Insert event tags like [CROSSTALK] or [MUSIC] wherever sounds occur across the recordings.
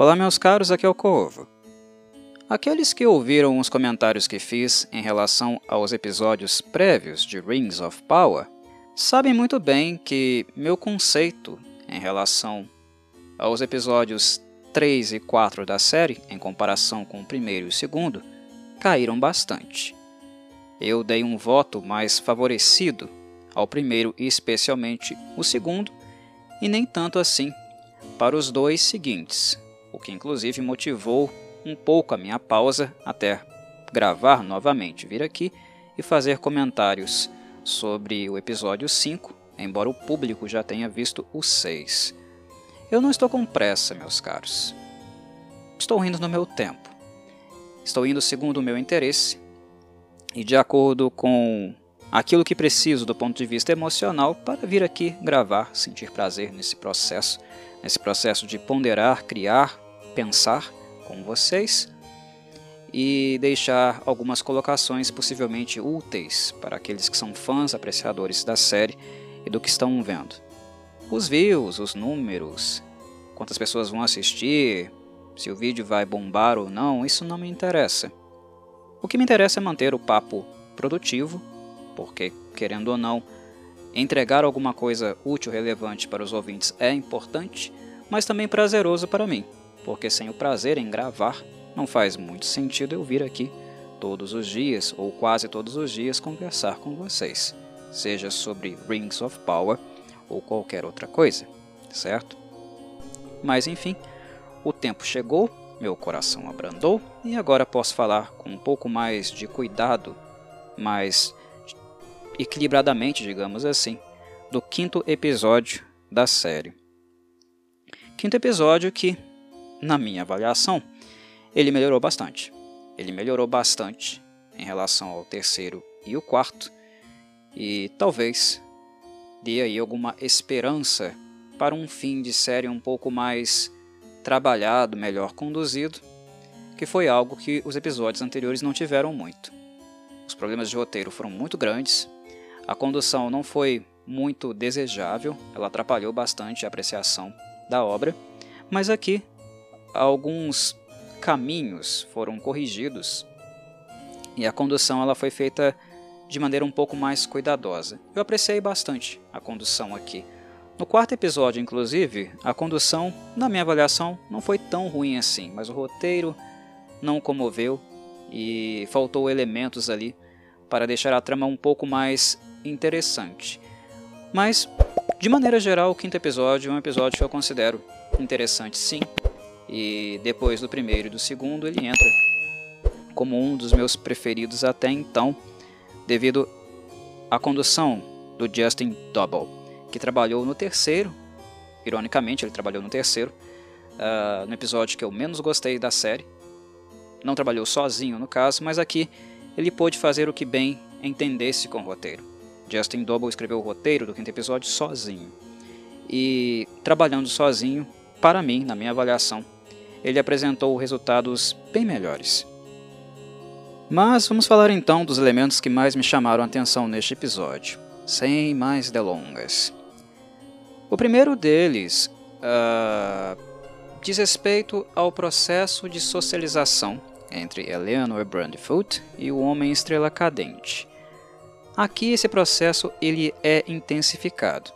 Olá, meus caros, aqui é o Corvo. Aqueles que ouviram os comentários que fiz em relação aos episódios prévios de Rings of Power sabem muito bem que meu conceito em relação aos episódios 3 e 4 da série, em comparação com o primeiro e o segundo, caíram bastante. Eu dei um voto mais favorecido ao primeiro e especialmente o segundo, e nem tanto assim para os dois seguintes, o que inclusive motivou um pouco a minha pausa até gravar novamente, vir aqui e fazer comentários sobre o episódio 5, embora o público já tenha visto o 6. Eu não estou com pressa, meus caros. Estou indo no meu tempo. Estou indo segundo o meu interesse e de acordo com aquilo que preciso do ponto de vista emocional para vir aqui gravar, sentir prazer nesse processo, nesse processo de ponderar, criar, pensar com vocês e deixar algumas colocações possivelmente úteis para aqueles que são fãs, apreciadores da série e do que estão vendo. Os views, os números, quantas pessoas vão assistir, se o vídeo vai bombar ou não, isso não me interessa. O que me interessa é manter o papo produtivo porque, querendo ou não, entregar alguma coisa útil, relevante para os ouvintes é importante, mas também prazeroso para mim, porque sem o prazer em gravar, não faz muito sentido eu vir aqui todos os dias, ou quase todos os dias, conversar com vocês, seja sobre Rings of Power ou qualquer outra coisa, certo? Mas enfim, o tempo chegou, meu coração abrandou e agora posso falar com um pouco mais de cuidado, mais equilibradamente, digamos assim, do quinto episódio da série. Quinto episódio que, na minha avaliação, ele melhorou bastante. Ele melhorou bastante em relação ao terceiro e o quarto, e talvez dê aí alguma esperança para um fim de série um pouco mais trabalhado, melhor conduzido, que foi algo que os episódios anteriores não tiveram muito. Os problemas de roteiro foram muito grandes, a condução não foi muito desejável, ela atrapalhou bastante a apreciação da obra, mas aqui alguns caminhos foram corrigidos e a condução ela foi feita de maneira um pouco mais cuidadosa. Eu apreciei bastante a condução aqui. No quarto episódio, inclusive, a condução, na minha avaliação, não foi tão ruim assim, mas o roteiro não comoveu e faltou elementos ali para deixar a trama um pouco mais interessante. Mas, de maneira geral, o quinto episódio é um episódio que eu considero interessante sim. E depois do primeiro e do segundo, ele entra como um dos meus preferidos até então, devido à condução do Justin Double, que trabalhou no terceiro. Ironicamente, ele trabalhou no terceiro, uh, no episódio que eu menos gostei da série. Não trabalhou sozinho no caso, mas aqui ele pôde fazer o que bem entendesse com o roteiro. Justin Double escreveu o roteiro do quinto episódio sozinho. E trabalhando sozinho, para mim, na minha avaliação, ele apresentou resultados bem melhores. Mas vamos falar então dos elementos que mais me chamaram a atenção neste episódio, sem mais delongas. O primeiro deles uh, diz respeito ao processo de socialização entre Eleanor Brandfoot e o Homem Estrela Cadente, Aqui esse processo ele é intensificado.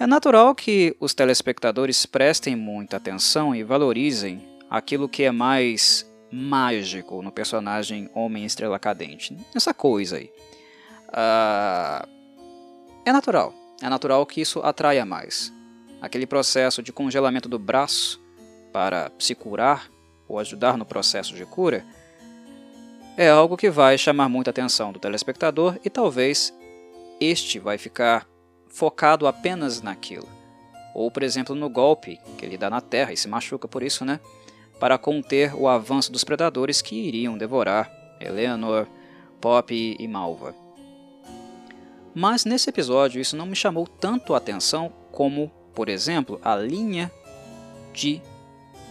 É natural que os telespectadores prestem muita atenção e valorizem aquilo que é mais mágico no personagem Homem Estrela Cadente. Essa coisa aí. Uh, é natural. É natural que isso atraia mais. Aquele processo de congelamento do braço para se curar ou ajudar no processo de cura é algo que vai chamar muita atenção do telespectador e talvez este vai ficar focado apenas naquilo. Ou, por exemplo, no golpe que ele dá na terra e se machuca por isso, né? Para conter o avanço dos predadores que iriam devorar Eleanor, Pop e Malva. Mas nesse episódio isso não me chamou tanto a atenção como, por exemplo, a linha de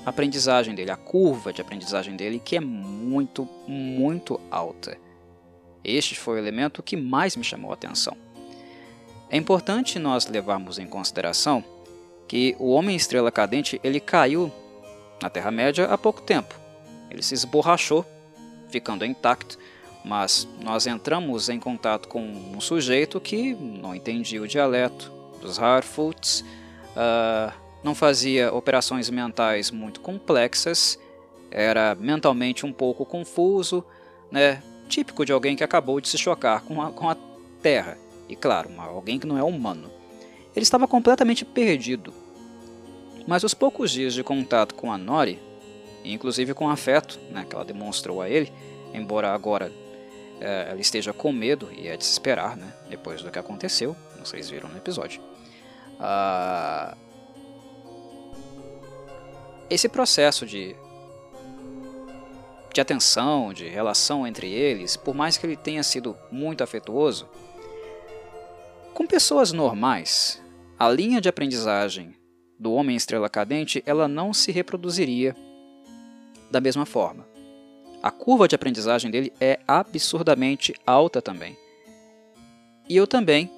aprendizagem dele, a curva de aprendizagem dele, que é muito, muito alta. Este foi o elemento que mais me chamou a atenção. É importante nós levarmos em consideração que o Homem Estrela Cadente ele caiu na Terra-média há pouco tempo. Ele se esborrachou, ficando intacto, mas nós entramos em contato com um sujeito que não entendia o dialeto dos Harfoots, uh, não fazia operações mentais muito complexas, era mentalmente um pouco confuso, né? típico de alguém que acabou de se chocar com a, com a Terra, e claro, alguém que não é humano. Ele estava completamente perdido. Mas os poucos dias de contato com a Nori, inclusive com o afeto né, que ela demonstrou a ele, embora agora é, ela esteja com medo e é de se esperar, né, depois do que aconteceu, vocês viram no episódio. Ah, esse processo de, de atenção, de relação entre eles, por mais que ele tenha sido muito afetuoso, com pessoas normais, a linha de aprendizagem do homem estrela cadente ela não se reproduziria da mesma forma. A curva de aprendizagem dele é absurdamente alta também. E eu também,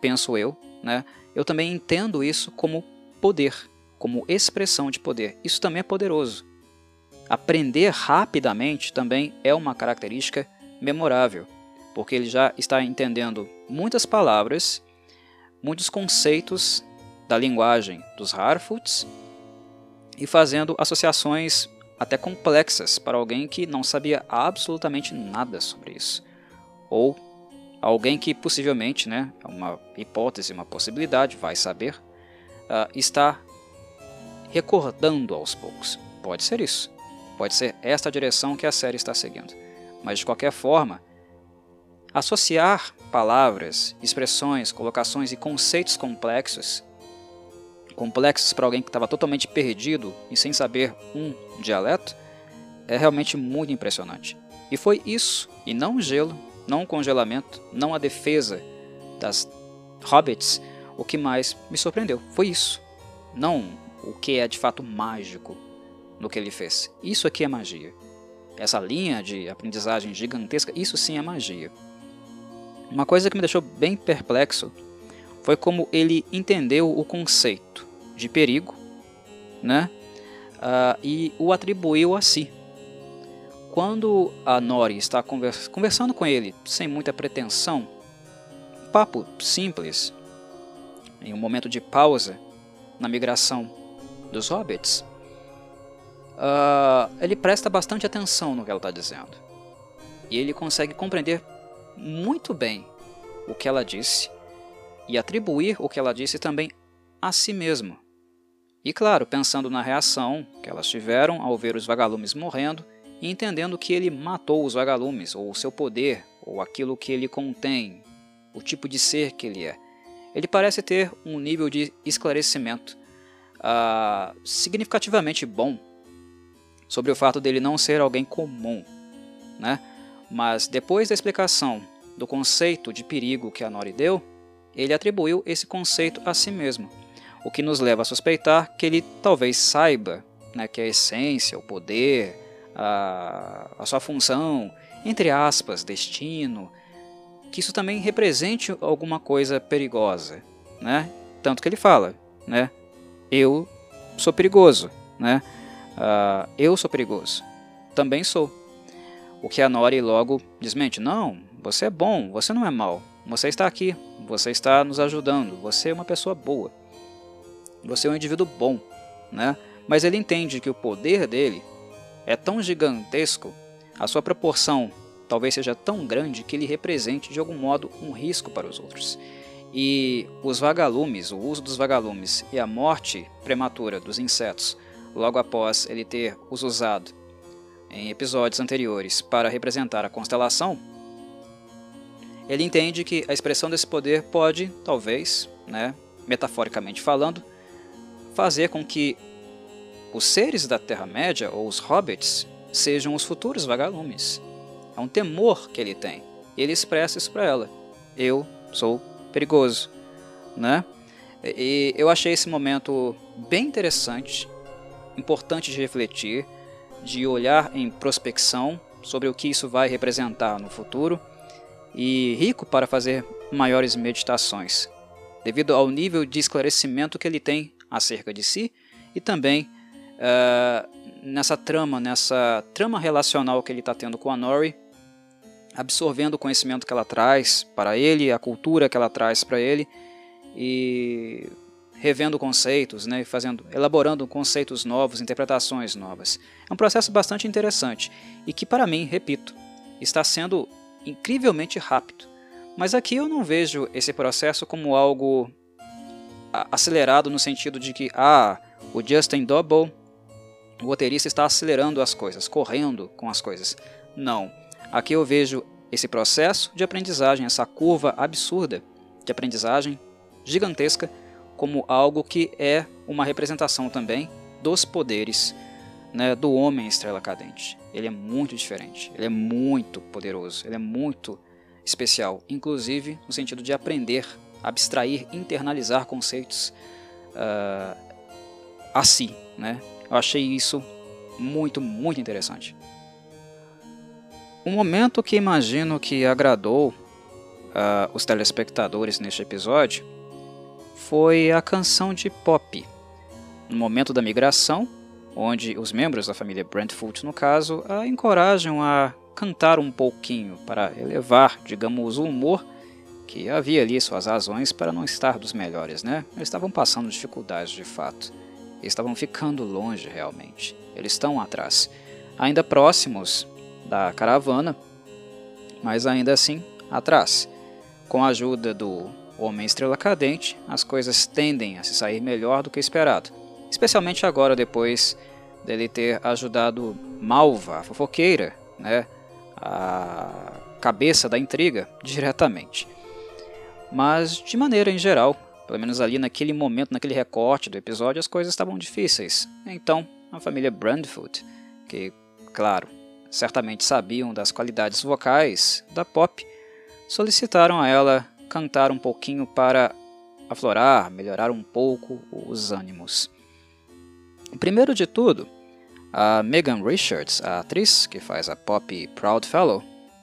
penso eu, né, eu também entendo isso como poder, como expressão de poder. Isso também é poderoso. Aprender rapidamente também é uma característica memorável, porque ele já está entendendo muitas palavras, muitos conceitos da linguagem dos Harfoots e fazendo associações até complexas para alguém que não sabia absolutamente nada sobre isso. Ou alguém que possivelmente, né, é uma hipótese, uma possibilidade, vai saber, uh, está recordando aos poucos. Pode ser isso. Pode ser esta direção que a série está seguindo. Mas de qualquer forma, associar palavras, expressões, colocações e conceitos complexos complexos para alguém que estava totalmente perdido e sem saber um dialeto, é realmente muito impressionante. E foi isso, e não o gelo, não o congelamento, não a defesa das hobbits, o que mais me surpreendeu. Foi isso. Não o que é de fato mágico no que ele fez. Isso aqui é magia. Essa linha de aprendizagem gigantesca, isso sim é magia. Uma coisa que me deixou bem perplexo foi como ele entendeu o conceito de perigo né? Uh, e o atribuiu a si. Quando a Nori está conversa conversando com ele sem muita pretensão, um papo simples, em um momento de pausa na migração dos hobbits, uh, ele presta bastante atenção no que ela está dizendo. E ele consegue compreender muito bem o que ela disse e atribuir o que ela disse também a si mesmo. E claro, pensando na reação que elas tiveram ao ver os vagalumes morrendo e entendendo que ele matou os vagalumes, ou o seu poder, ou aquilo que ele contém, o tipo de ser que ele é. Ele parece ter um nível de esclarecimento uh, significativamente bom sobre o fato dele não ser alguém comum, né? Mas depois da explicação do conceito de perigo que a Nori deu, ele atribuiu esse conceito a si mesmo, o que nos leva a suspeitar que ele talvez saiba né, que a essência, o poder, a, a sua função, entre aspas, destino, que isso também represente alguma coisa perigosa, né? Tanto que ele fala, né? Eu sou perigoso, né? Uh, eu sou perigoso, também sou. O que a Nori logo desmente: não, você é bom, você não é mal, você está aqui, você está nos ajudando, você é uma pessoa boa, você é um indivíduo bom, né? Mas ele entende que o poder dele é tão gigantesco, a sua proporção talvez seja tão grande que ele represente de algum modo um risco para os outros. E os vagalumes, o uso dos vagalumes e a morte prematura dos insetos logo após ele ter os usado em episódios anteriores para representar a constelação, ele entende que a expressão desse poder pode, talvez, né, metaforicamente falando, fazer com que os seres da Terra-média, ou os hobbits, sejam os futuros vagalumes. É um temor que ele tem. Ele expressa isso para ela. Eu sou perigoso. Né? E eu achei esse momento bem interessante importante de refletir, de olhar em prospecção sobre o que isso vai representar no futuro e rico para fazer maiores meditações, devido ao nível de esclarecimento que ele tem acerca de si e também uh, nessa trama, nessa trama relacional que ele está tendo com a Nori, absorvendo o conhecimento que ela traz para ele, a cultura que ela traz para ele e revendo conceitos, né, fazendo, elaborando conceitos novos, interpretações novas. É um processo bastante interessante e que para mim, repito, está sendo incrivelmente rápido. Mas aqui eu não vejo esse processo como algo acelerado no sentido de que ah, o Justin Double, o roteirista está acelerando as coisas, correndo com as coisas. Não. Aqui eu vejo esse processo de aprendizagem, essa curva absurda de aprendizagem gigantesca, como algo que é uma representação também dos poderes né, do homem estrela cadente. Ele é muito diferente, ele é muito poderoso, ele é muito especial, inclusive no sentido de aprender, abstrair, internalizar conceitos uh, a si. Né? Eu achei isso muito, muito interessante. Um momento que imagino que agradou uh, os telespectadores neste episódio foi a canção de pop. No momento da migração, onde os membros da família Brentford, no caso, a encorajam a cantar um pouquinho para elevar, digamos, o humor que havia ali suas razões para não estar dos melhores, né? Eles estavam passando dificuldades de fato. Eles estavam ficando longe realmente. Eles estão atrás, ainda próximos da caravana, mas ainda assim atrás. Com a ajuda do Homem Estrela Cadente, as coisas tendem a se sair melhor do que esperado, especialmente agora depois dele ter ajudado Malva, a fofoqueira, né, a cabeça da intriga, diretamente. Mas, de maneira em geral, pelo menos ali naquele momento, naquele recorte do episódio, as coisas estavam difíceis. Então, a família Brandfoot, que, claro, certamente sabiam das qualidades vocais da Pop, solicitaram a ela cantar um pouquinho para aflorar, melhorar um pouco os ânimos. Primeiro de tudo, a Megan Richards, a atriz que faz a Pop Proudfellow,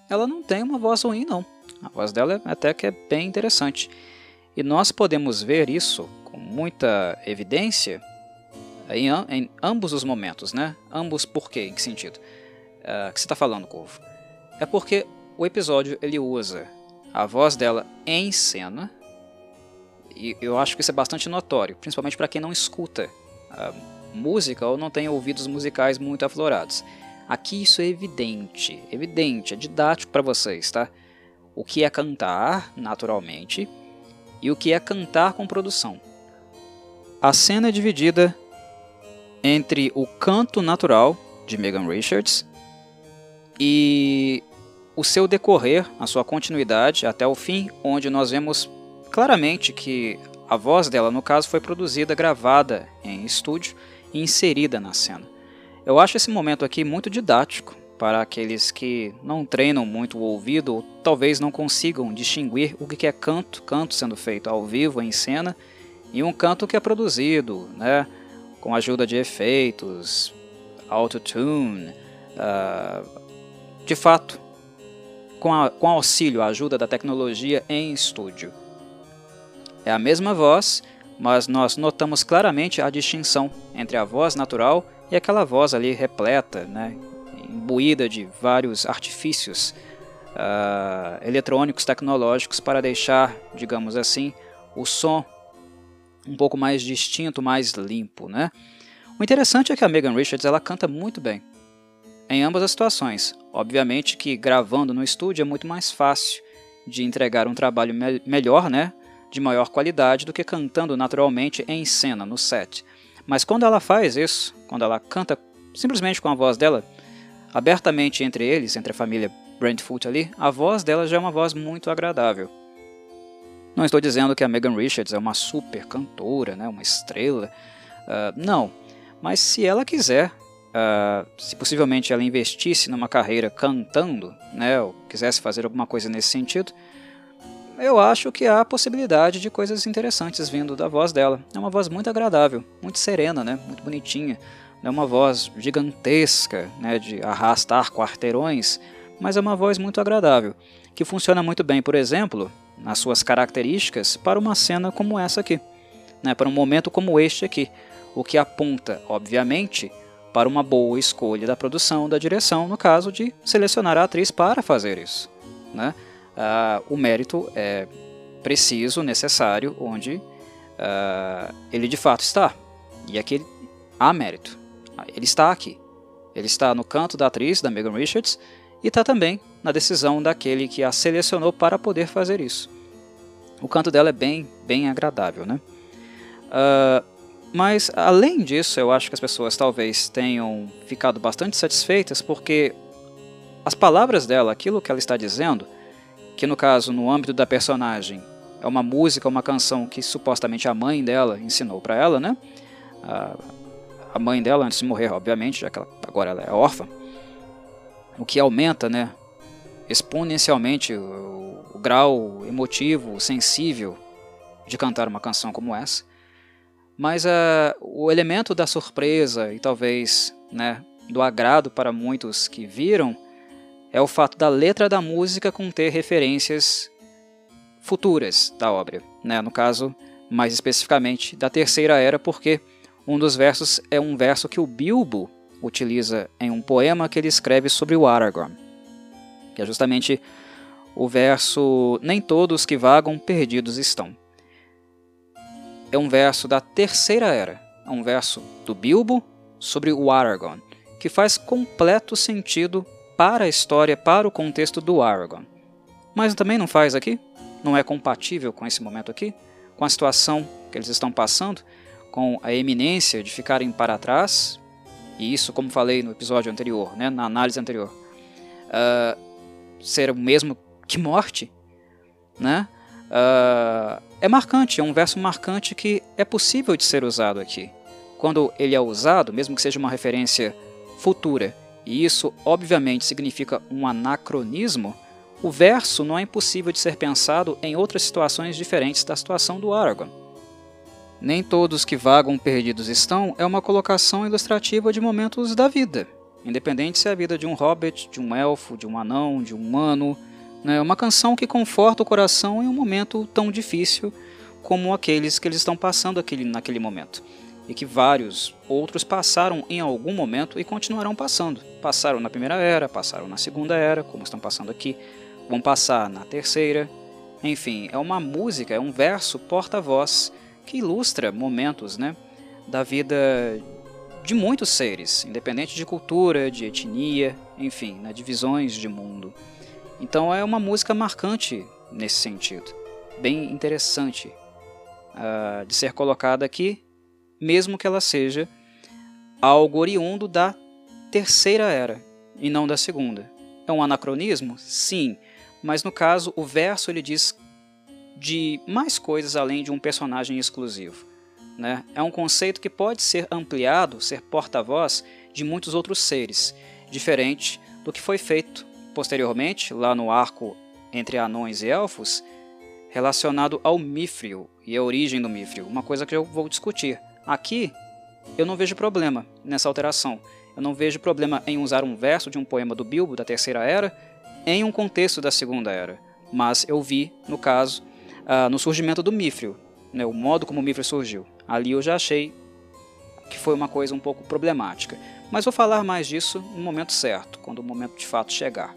ela não tem uma voz ruim não. A voz dela até que é bem interessante. E nós podemos ver isso com muita evidência em, em ambos os momentos, né? Ambos por quê? Em que sentido? uh, que você está falando, Corvo, é porque o episódio ele usa a voz dela em cena e eu acho que isso é bastante notório, principalmente para quem não escuta a música ou não tem ouvidos musicais muito aflorados. Aqui isso é evidente, evidente, é didático para vocês, tá? O que é cantar naturalmente e o que é cantar com produção. A cena é dividida entre o canto natural de Megan Richards e o seu decorrer, a sua continuidade até o fim, onde nós vemos claramente que a voz dela, no caso, foi produzida, gravada em estúdio e inserida na cena. Eu acho esse momento aqui muito didático para aqueles que não treinam muito o ouvido ou talvez não consigam distinguir o que é canto, canto sendo feito ao vivo, em cena, e um canto que é produzido, né, com a ajuda de efeitos, autotune, uh, de fato, com, a, com auxílio, a ajuda da tecnologia em estúdio. É a mesma voz, mas nós notamos claramente a distinção entre a voz natural e aquela voz ali repleta, né, imbuída de vários artifícios uh, eletrônicos tecnológicos para deixar, digamos assim, o som um pouco mais distinto, mais limpo. Né? O interessante é que a Megan Richards ela canta muito bem em ambas as situações. Obviamente que gravando no estúdio é muito mais fácil de entregar um trabalho me melhor, né, de maior qualidade do que cantando naturalmente em cena, no set. Mas quando ela faz isso, quando ela canta simplesmente com a voz dela, abertamente entre eles, entre a família Brentford ali, a voz dela já é uma voz muito agradável. Não estou dizendo que a Megan Richards é uma super cantora, né, uma estrela. Uh, não, mas se ela quiser, uh, se possivelmente ela investisse numa carreira cantando, né, ou quisesse fazer alguma coisa nesse sentido, eu acho que há possibilidade de coisas interessantes vindo da voz dela. É uma voz muito agradável, muito serena, né, muito bonitinha. É uma voz gigantesca, né, de arrastar quarteirões, mas é uma voz muito agradável, que funciona muito bem, por exemplo, nas suas características, para uma cena como essa aqui, né, para um momento como este aqui, o que aponta, obviamente, para uma boa escolha da produção, da direção, no caso de selecionar a atriz para fazer isso. Né? Uh, o mérito é preciso, necessário, onde uh, ele de fato está. E aqui há mérito. Ele está aqui. Ele está no canto da atriz, da Megan Richards, e está também na decisão daquele que a selecionou para poder fazer isso. O canto dela é bem, bem agradável, né? Uh, mas, além disso, eu acho que as pessoas talvez tenham ficado bastante satisfeitas porque as palavras dela, aquilo que ela está dizendo, que no caso, no âmbito da personagem, é uma música, uma canção que supostamente a mãe dela ensinou para ela, né? A, a, mãe dela, antes de morrer, obviamente, já que ela, agora ela é órfã. O que aumenta, né? Exponencialmente o, o grau emotivo, sensível de cantar uma canção como essa. Mas uh, o elemento da surpresa e talvez né, do agrado para muitos que viram é o fato da letra da música conter referências futuras da obra. Né? No caso, mais especificamente, da Terceira Era, porque um dos versos é um verso que o Bilbo utiliza em um poema que ele escreve sobre o Aragorn, que é justamente o verso Nem todos que vagam perdidos estão é um verso da Terceira Era. É um verso do Bilbo sobre o Aragorn, que faz completo sentido para a história, para o contexto do Aragorn. Mas também não faz aqui? Não é compatível com esse momento aqui? Com a situação que eles estão passando? Com a eminência de ficarem para trás? E isso, como falei no episódio anterior, né, na análise anterior, uh, ser o mesmo que morte? Né? Uh, é marcante, é um verso marcante que é possível de ser usado aqui. Quando ele é usado, mesmo que seja uma referência futura, e isso obviamente significa um anacronismo, o verso não é impossível de ser pensado em outras situações diferentes da situação do Aragorn. Nem todos que vagam perdidos estão é uma colocação ilustrativa de momentos da vida, independente se é a vida de um hobbit, de um elfo, de um anão, de um humano, né? Uma canção que conforta o coração em um momento tão difícil como aqueles que eles estão passando aquele, naquele momento. E que vários outros passaram em algum momento e continuarão passando. Passaram na primeira era, passaram na segunda era, como estão passando aqui, vão passar na terceira. Enfim, é uma música, é um verso porta-voz que ilustra momentos né, da vida de muitos seres, independente de cultura, de etnia, enfim, né, divisões de mundo. Então é uma música marcante nesse sentido, bem interessante uh, de ser colocada aqui, mesmo que ela seja algo oriundo da terceira era e não da segunda. É um anacronismo? Sim, mas no caso o verso ele diz de mais coisas além de um personagem exclusivo. Né? É um conceito que pode ser ampliado, ser porta-voz de muitos outros seres, diferente do que foi feito posteriormente, lá no arco entre anões e elfos, relacionado ao Mifril e a origem do Mifril, uma coisa que eu vou discutir. Aqui, eu não vejo problema nessa alteração. Eu não vejo problema em usar um verso de um poema do Bilbo da Terceira Era em um contexto da Segunda Era, mas eu vi, no caso, uh, no surgimento do Mifril, né, o modo como o Mifril surgiu. Ali eu já achei que foi uma coisa um pouco problemática. Mas vou falar mais disso no momento certo, quando o momento de fato chegar.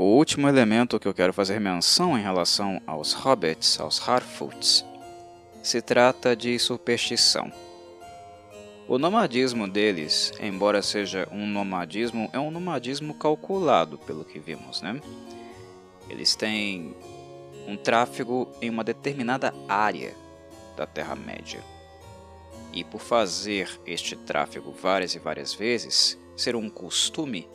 O último elemento que eu quero fazer menção em relação aos hobbits, aos Harfoots, se trata de superstição. O nomadismo deles, embora seja um nomadismo, é um nomadismo calculado, pelo que vimos, né? Eles têm um tráfego em uma determinada área da Terra-média. E por fazer este tráfego várias e várias vezes, ser um costume,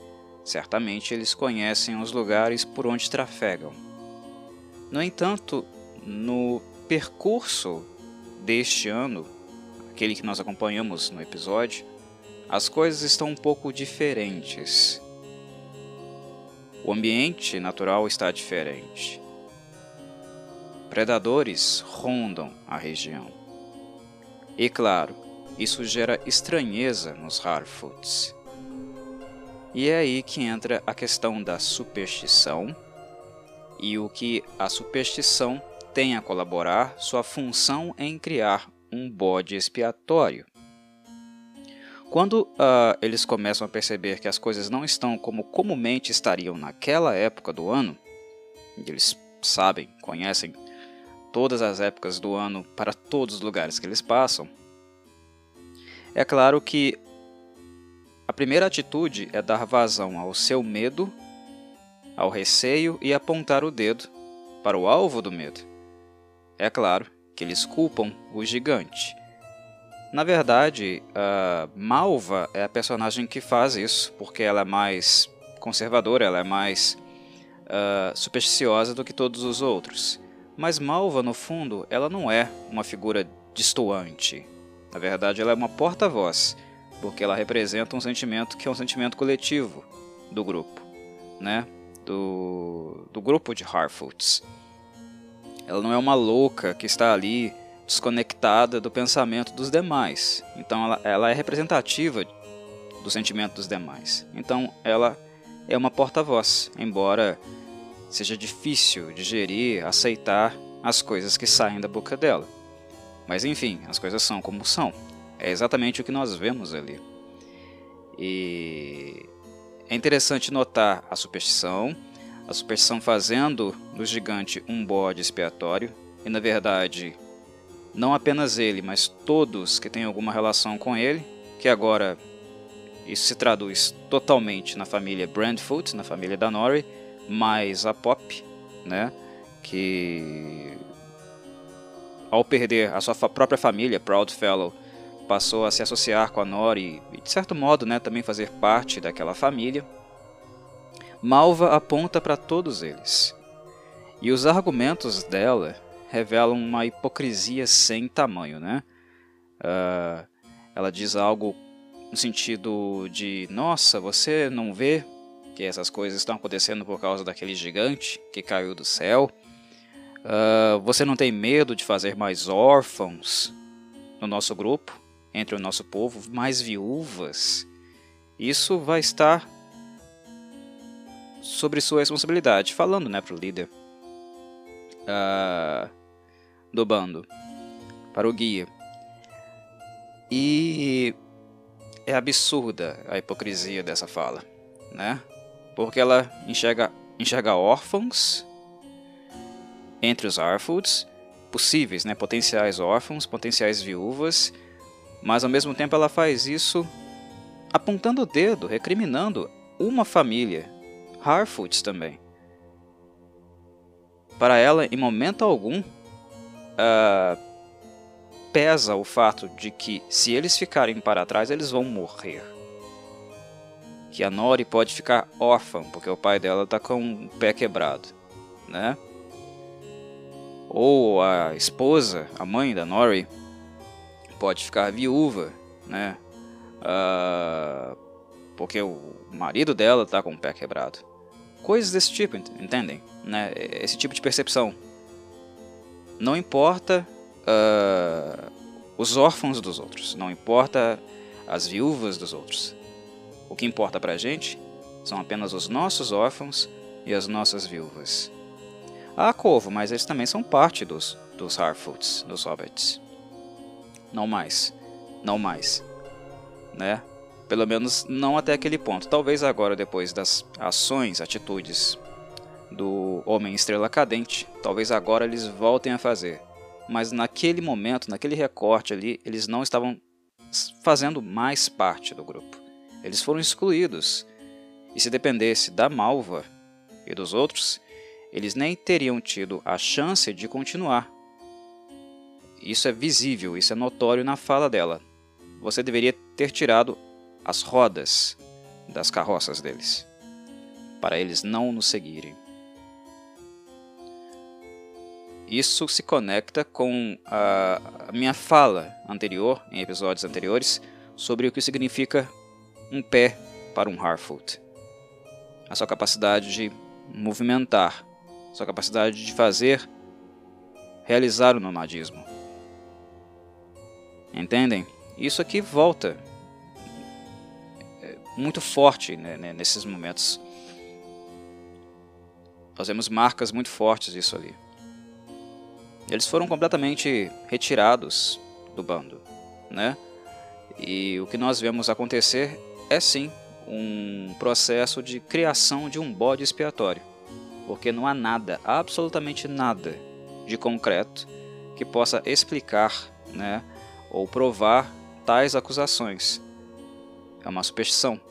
Certamente eles conhecem os lugares por onde trafegam. No entanto, no percurso deste ano, aquele que nós acompanhamos no episódio, as coisas estão um pouco diferentes. O ambiente natural está diferente. Predadores rondam a região. E claro, isso gera estranheza nos Harfoots. E é aí que entra a questão da superstição e o que a superstição tem a colaborar, sua função em criar um bode expiatório. Quando uh, eles começam a perceber que as coisas não estão como comumente estariam naquela época do ano, eles sabem, conhecem todas as épocas do ano para todos os lugares que eles passam, é claro que a primeira atitude é dar vazão ao seu medo, ao receio e apontar o dedo para o alvo do medo. É claro que eles culpam o gigante. Na verdade, a Malva é a personagem que faz isso, porque ela é mais conservadora, ela é mais uh, supersticiosa do que todos os outros. Mas Malva, no fundo, ela não é uma figura distoante. Na verdade, ela é uma porta-voz, porque ela representa um sentimento que é um sentimento coletivo do grupo, né? Do, do grupo de Harfoots. Ela não é uma louca que está ali desconectada do pensamento dos demais. Então ela, ela é representativa do sentimento dos demais. Então ela é uma porta-voz, embora seja difícil digerir, aceitar as coisas que saem da boca dela. Mas enfim, as coisas são como são. É exatamente o que nós vemos ali. E é interessante notar a superstição, a superstição fazendo do gigante um bode expiatório, e na verdade não apenas ele, mas todos que têm alguma relação com ele, que agora isso se traduz totalmente na família Brandfoot, na família da Nori, mais a Pop, né, que ao perder a sua própria família, Proudfellow, passou a se associar com a Nori e, de certo modo, né, também fazer parte daquela família. Malva aponta para todos eles. E os argumentos dela revelam uma hipocrisia sem tamanho, né? Uh, ela diz algo no sentido de: Nossa, você não vê que essas coisas estão acontecendo por causa daquele gigante que caiu do céu? Uh, você não tem medo de fazer mais órfãos no nosso grupo, entre o nosso povo, mais viúvas? Isso vai estar sobre sua responsabilidade, falando né, para o líder. Uh, do bando para o guia. E é absurda a hipocrisia dessa fala, né? Porque ela enxerga, enxerga órfãos entre os Arfoods, possíveis, né? potenciais órfãos, potenciais viúvas, mas ao mesmo tempo ela faz isso apontando o dedo, recriminando uma família, Harfoods também. Para ela, em momento algum, uh, pesa o fato de que se eles ficarem para trás, eles vão morrer. Que a Nori pode ficar órfã, porque o pai dela está com o pé quebrado, né? Ou a esposa, a mãe da Nori, pode ficar viúva, né? Uh, porque o marido dela está com o pé quebrado. Coisas desse tipo, entendem? Né? Esse tipo de percepção não importa uh, os órfãos dos outros, não importa as viúvas dos outros. O que importa para a gente são apenas os nossos órfãos e as nossas viúvas. Há Corvo, mas eles também são parte dos, dos Harfoots, dos Hobbits. Não mais. Não mais. Né? Pelo menos não até aquele ponto. Talvez agora, depois das ações, atitudes do Homem Estrela Cadente, talvez agora eles voltem a fazer. Mas naquele momento, naquele recorte ali, eles não estavam fazendo mais parte do grupo. Eles foram excluídos. E se dependesse da Malva e dos outros, eles nem teriam tido a chance de continuar. Isso é visível, isso é notório na fala dela. Você deveria ter tirado as rodas das carroças deles, para eles não nos seguirem. Isso se conecta com a, minha fala anterior, em episódios anteriores, sobre o que significa um pé para um Harfoot. A sua capacidade de movimentar, sua capacidade de fazer, realizar o nomadismo. Entendem? Isso aqui volta é, muito forte né, nesses momentos. Nós vemos marcas muito fortes disso ali. Eles foram completamente retirados do bando, né? E o que nós vemos acontecer é sim um processo de criação de um bode expiatório, porque não há nada, absolutamente nada de concreto que possa explicar, né, ou provar tais acusações. É uma superstição.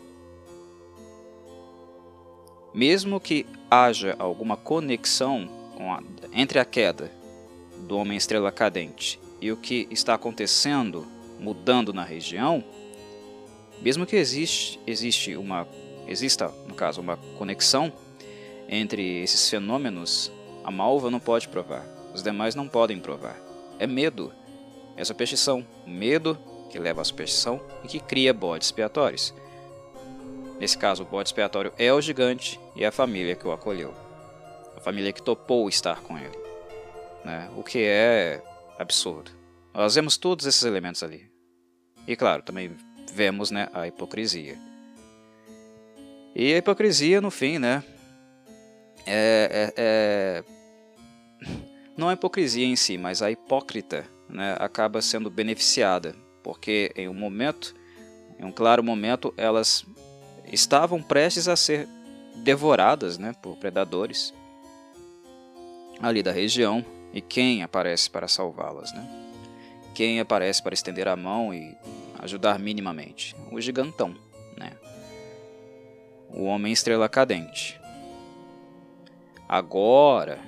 Mesmo que haja alguma conexão a, entre a queda do Homem Estrela Cadente e o que está acontecendo, mudando na região, mesmo que existe, existe uma, exista, no caso, uma conexão entre esses fenômenos, a malva não pode provar, os demais não podem provar. É medo, é superstição, medo que leva à superstição e que cria bodes expiatórios. Nesse caso, o bode expiatório é o gigante e a família que o acolheu. A família que topou estar com ele. Né? O que é absurdo. Nós vemos todos esses elementos ali. E claro, também vemos né, a hipocrisia. E a hipocrisia, no fim, né, é, é, é... [LAUGHS] não a hipocrisia em si, mas a hipócrita né, acaba sendo beneficiada, porque em um momento, em um claro momento, elas estavam prestes a ser devoradas né, por predadores ali da região. E quem aparece para salvá-las? Né? Quem aparece para estender a mão e ajudar minimamente? O gigantão, né? o homem estrela cadente. Agora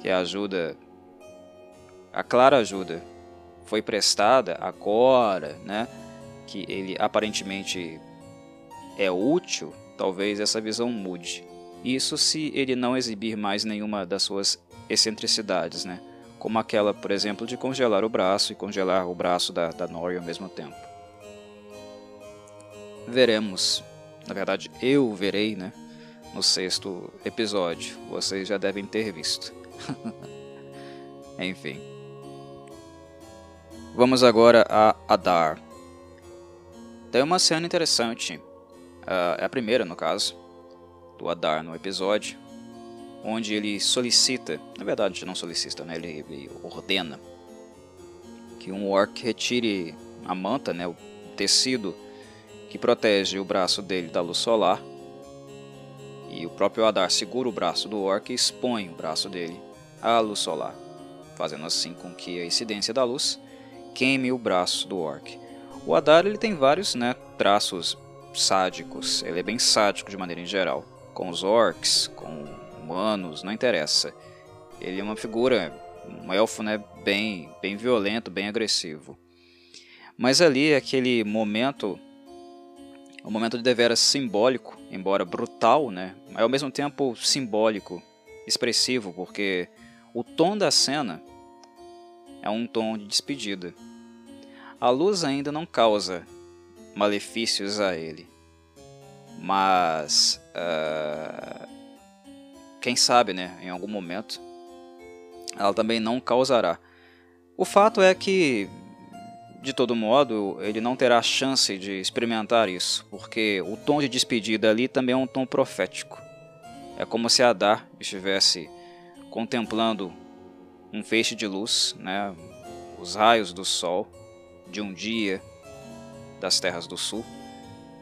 que a ajuda, a clara ajuda, foi prestada, agora né, que ele aparentemente é útil, talvez essa visão mude. Isso se ele não exibir mais nenhuma das suas excentricidades, né? como aquela, por exemplo, de congelar o braço e congelar o braço da, da Nori ao mesmo tempo. Veremos, na verdade eu verei, né? no sexto episódio, vocês já devem ter visto. [LAUGHS] Enfim. Vamos agora a Adar. Tem uma cena interessante. Uh, é a primeira no caso, do Adar no episódio, onde ele solicita, na verdade não solicita, né, ele, ele ordena que um orc retire a manta, né, o tecido que protege o braço dele da luz solar, e o próprio Adar segura o braço do orc e expõe o braço dele à luz solar, fazendo assim com que a incidência da luz queime o braço do orc. O Adar ele tem vários né, traços sádicos. Ele é bem sádico de maneira em geral. Com os orcs, com humanos, não interessa. Ele é uma figura, um elfo né, bem, bem violento, bem agressivo. Mas ali é aquele momento, um momento de deveras simbólico, embora brutal, né, mas ao mesmo tempo simbólico, expressivo, porque o tom da cena é um tom de despedida. A luz ainda não causa malefícios a ele. Mas uh, quem sabe, né, em algum momento, ela também não causará. O fato é que, de todo modo, ele não terá chance de experimentar isso, porque o tom de despedida ali também é um tom profético. É como se Adar estivesse contemplando um feixe de luz, né, os raios do sol de um dia das terras do sul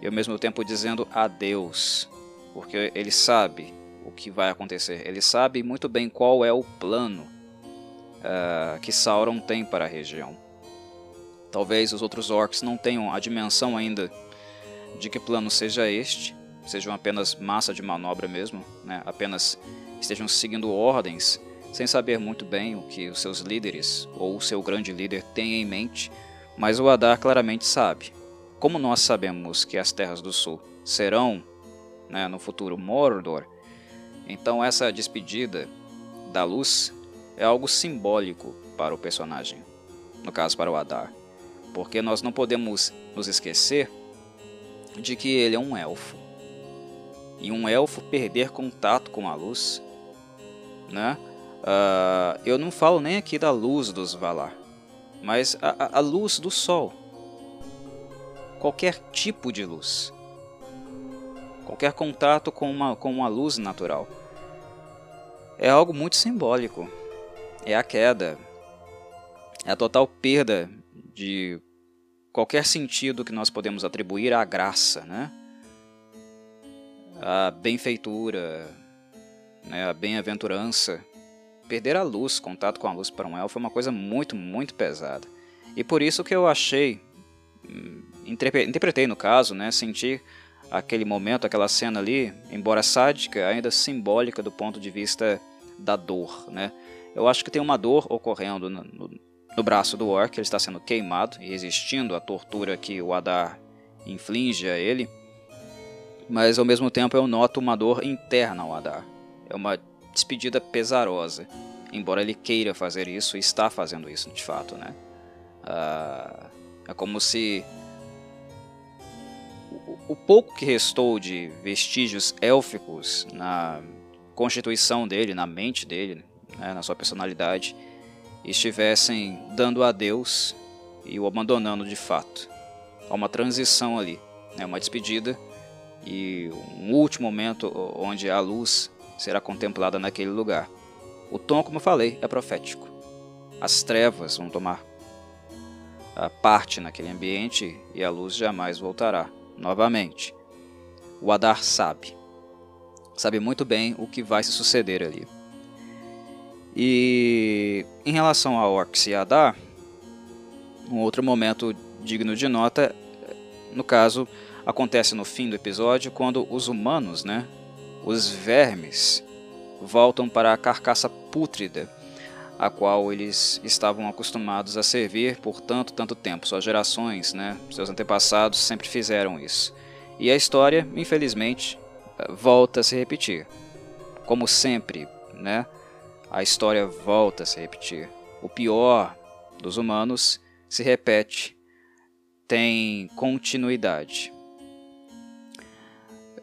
e ao mesmo tempo dizendo adeus, porque ele sabe o que vai acontecer, ele sabe muito bem qual é o plano uh, que Sauron tem para a região. Talvez os outros orcs não tenham a dimensão ainda de que plano seja este, sejam apenas massa de manobra mesmo, né? apenas estejam seguindo ordens sem saber muito bem o que os seus líderes ou o seu grande líder tem em mente, mas o Adar claramente sabe. Como nós sabemos que as terras do sul serão, né, no futuro, Mordor, então essa despedida da luz é algo simbólico para o personagem, no caso para o Adar, porque nós não podemos nos esquecer de que ele é um elfo. E um elfo perder contato com a luz, né? Uh, eu não falo nem aqui da luz dos Valar, mas a, a luz do sol qualquer tipo de luz, qualquer contato com uma, com uma luz natural. É algo muito simbólico. É a queda, é a total perda de qualquer sentido que nós podemos atribuir à graça, né? A benfeitura, né? a bem-aventurança. Perder a luz, contato com a luz para um elfo é uma coisa muito, muito pesada. E por isso que eu achei, hum, interpretei no caso, né? Senti aquele momento, aquela cena ali, embora sádica, ainda simbólica do ponto de vista da dor, né? Eu acho que tem uma dor ocorrendo no, no, no braço do orc, ele está sendo queimado e resistindo à tortura que o Adar inflige a ele, mas ao mesmo tempo eu noto uma dor interna ao Adar. É uma despedida pesarosa, embora ele queira fazer isso está fazendo isso de fato, né? Ah, é como se o pouco que restou de vestígios élficos na constituição dele, na mente dele, né, na sua personalidade, estivessem dando adeus e o abandonando de fato. Há uma transição ali, né, uma despedida e um último momento onde a luz será contemplada naquele lugar. O tom, como eu falei, é profético. As trevas vão tomar parte naquele ambiente e a luz jamais voltará novamente. O Adar sabe. Sabe muito bem o que vai se suceder ali. E em relação a Orcs e Adar, um outro momento digno de nota, no caso, acontece no fim do episódio, quando os humanos, né, os vermes, voltam para a carcaça pútrida a qual eles estavam acostumados a servir por tanto, tanto tempo. Suas gerações, né, seus antepassados sempre fizeram isso. E a história, infelizmente, volta a se repetir. Como sempre, né, a história volta a se repetir. O pior dos humanos se repete, tem continuidade.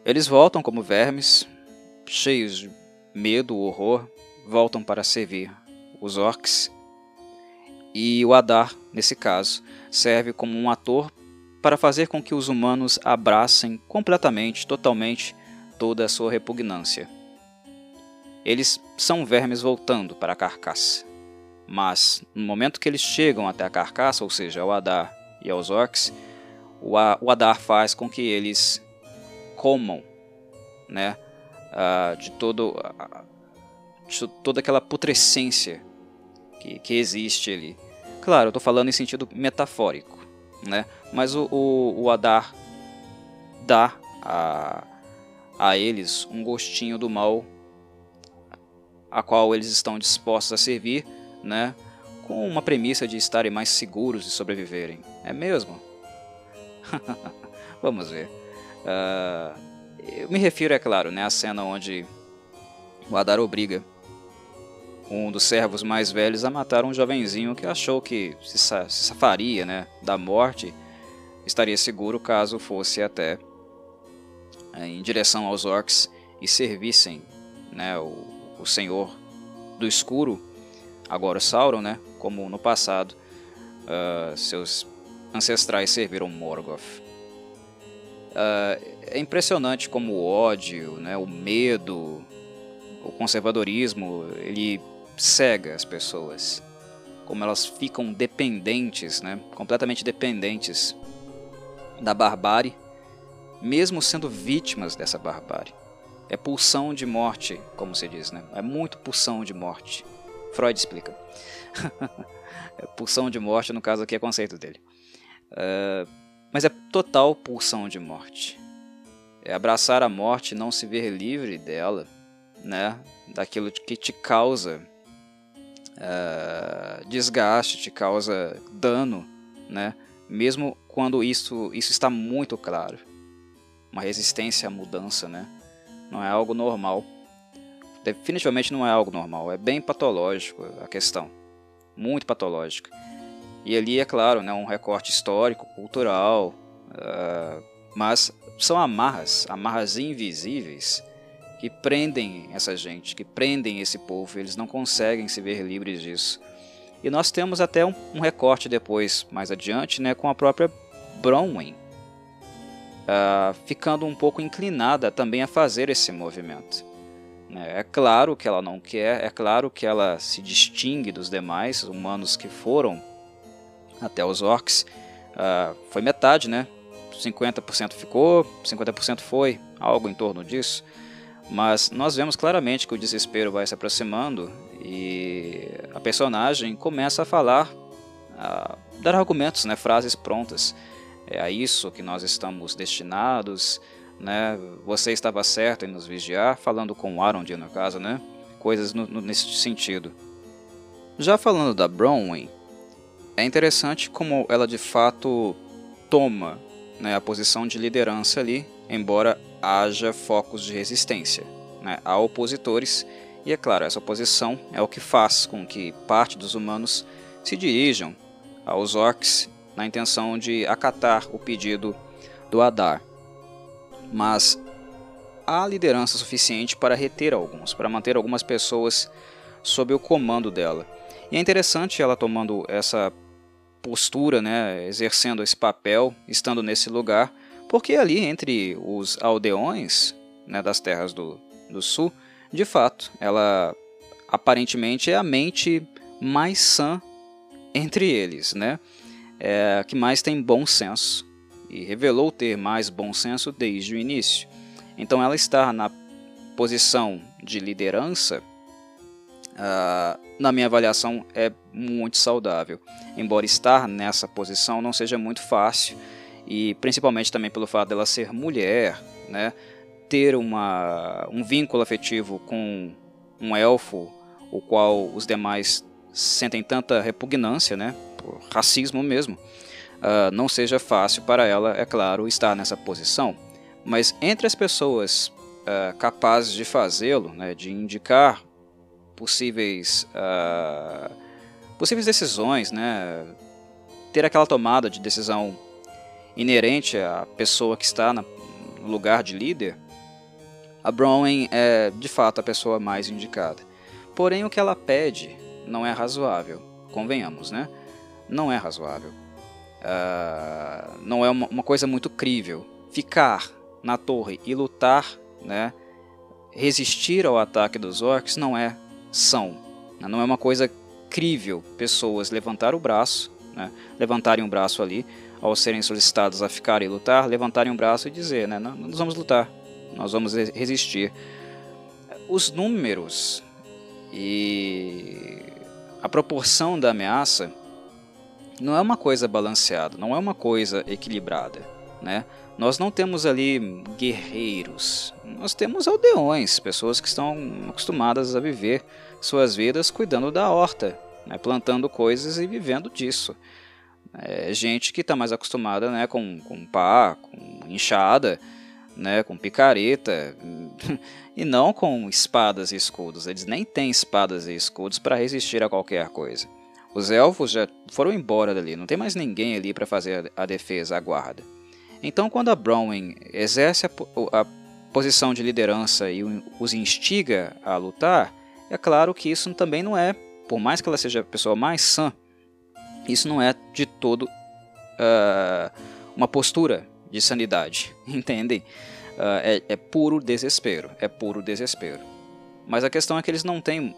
Eles voltam como vermes, cheios de medo, horror, voltam para servir os orcs, e o Adar, nesse caso, serve como um ator para fazer com que os humanos abracem completamente, totalmente, toda a sua repugnância. Eles são vermes voltando para a carcaça. Mas, no momento que eles chegam até a carcaça, ou seja, ao Adar e aos orcs, o Adar faz com que eles comam né, de todo, de toda aquela putrescência que, que existe ali. Claro, eu estou falando em sentido metafórico, né? mas o, o, o Adar dá a, a eles um gostinho do mal a qual eles estão dispostos a servir, né? com uma premissa de estarem mais seguros e sobreviverem. É mesmo? [LAUGHS] Vamos ver. Uh, eu me refiro, é claro, né, à cena onde o Adar obriga um dos servos mais velhos a matar um jovenzinho que achou que se, safaria né, da morte, estaria seguro caso fosse até é, em direção aos orcs e servissem né, o, o senhor do escuro, agora Sauron, né, como no passado uh, seus ancestrais serviram Morgoth. Uh, é impressionante como o ódio, né, o medo, o conservadorismo, ele cega as pessoas, como elas ficam dependentes, né, completamente dependentes da barbárie, mesmo sendo vítimas dessa barbárie. É pulsão de morte, como se diz, né? É muito pulsão de morte. Freud explica. [LAUGHS] é pulsão de morte, no caso aqui é conceito dele. Uh, mas é total pulsão de morte. É abraçar a morte e não se ver livre dela, né? Daquilo que te causa uh, desgaste, te causa dano, né? mesmo quando isso, isso está muito claro. Uma resistência à mudança, né? não é algo normal. Definitivamente não é algo normal, é bem patológico a questão, muito patológica. E ali, é claro, né, um recorte histórico, cultural, uh, mas são amarras, amarras invisíveis que prendem essa gente, que prendem esse povo, eles não conseguem se ver livres disso. E nós temos até um, um recorte depois, mais adiante, né, com a própria Bronwyn, uh, ficando um pouco inclinada também a fazer esse movimento. É, é claro que ela não quer, é claro que ela se distingue dos demais humanos que foram até os orcs. Uh, foi metade, né? 50% ficou, 50% foi, algo em torno disso. Mas nós vemos claramente que o desespero vai se aproximando e a personagem começa a falar, a dar argumentos, né, frases prontas. É a isso que nós estamos destinados, né? Você estava certo em nos vigiar, falando com Arondir no caso, né? Coisas no, no, nesse sentido. Já falando da Bronwyn, é interessante como ela de fato toma né, a posição de liderança ali, embora haja focos de resistência. Né? Há opositores, e é claro, essa oposição é o que faz com que parte dos humanos se dirijam aos orcs na intenção de acatar o pedido do Adar. Mas há liderança suficiente para reter alguns, para manter algumas pessoas sob o comando dela. E é interessante ela tomando essa postura, né, exercendo esse papel, estando nesse lugar, porque ali entre os aldeões né, das terras do, do sul, de fato, ela aparentemente é a mente mais sã entre eles, né? É que mais tem bom senso e revelou ter mais bom senso desde o início. Então ela está na posição de liderança uh, na minha avaliação, é muito saudável. Embora estar nessa posição não seja muito fácil, e principalmente também pelo fato dela ser mulher, né, ter uma, um vínculo afetivo com um elfo, o qual os demais sentem tanta repugnância, né, por racismo mesmo, uh, não seja fácil para ela, é claro, estar nessa posição. Mas entre as pessoas uh, capazes de fazê-lo, né, de indicar possíveis, uh, possíveis decisões, né? ter aquela tomada de decisão inerente à pessoa que está no lugar de líder, a Browen é de fato a pessoa mais indicada. Porém, o que ela pede não é razoável, convenhamos, né? Não é razoável. Uh, não é uma, uma coisa muito crível. Ficar na torre e lutar, né? resistir ao ataque dos orcs não é são. Né? Não é uma coisa crível pessoas levantar o braço, né? levantarem o braço ali, ao serem solicitados a ficar e lutar, levantarem o braço e dizer, né? nós vamos lutar, nós vamos resistir. Os números e a proporção da ameaça não é uma coisa balanceada, não é uma coisa equilibrada, né? Nós não temos ali guerreiros, nós temos aldeões, pessoas que estão acostumadas a viver suas vidas cuidando da horta, né, plantando coisas e vivendo disso. É gente que está mais acostumada né, com, com pá, com enxada, né, com picareta, [LAUGHS] e não com espadas e escudos. Eles nem têm espadas e escudos para resistir a qualquer coisa. Os elfos já foram embora dali, não tem mais ninguém ali para fazer a defesa, a guarda. Então, quando a Bronwyn exerce a, a posição de liderança e os instiga a lutar, é claro que isso também não é, por mais que ela seja a pessoa mais sã, isso não é de todo uh, uma postura de sanidade, [LAUGHS] entendem? Uh, é, é puro desespero, é puro desespero. Mas a questão é que eles não têm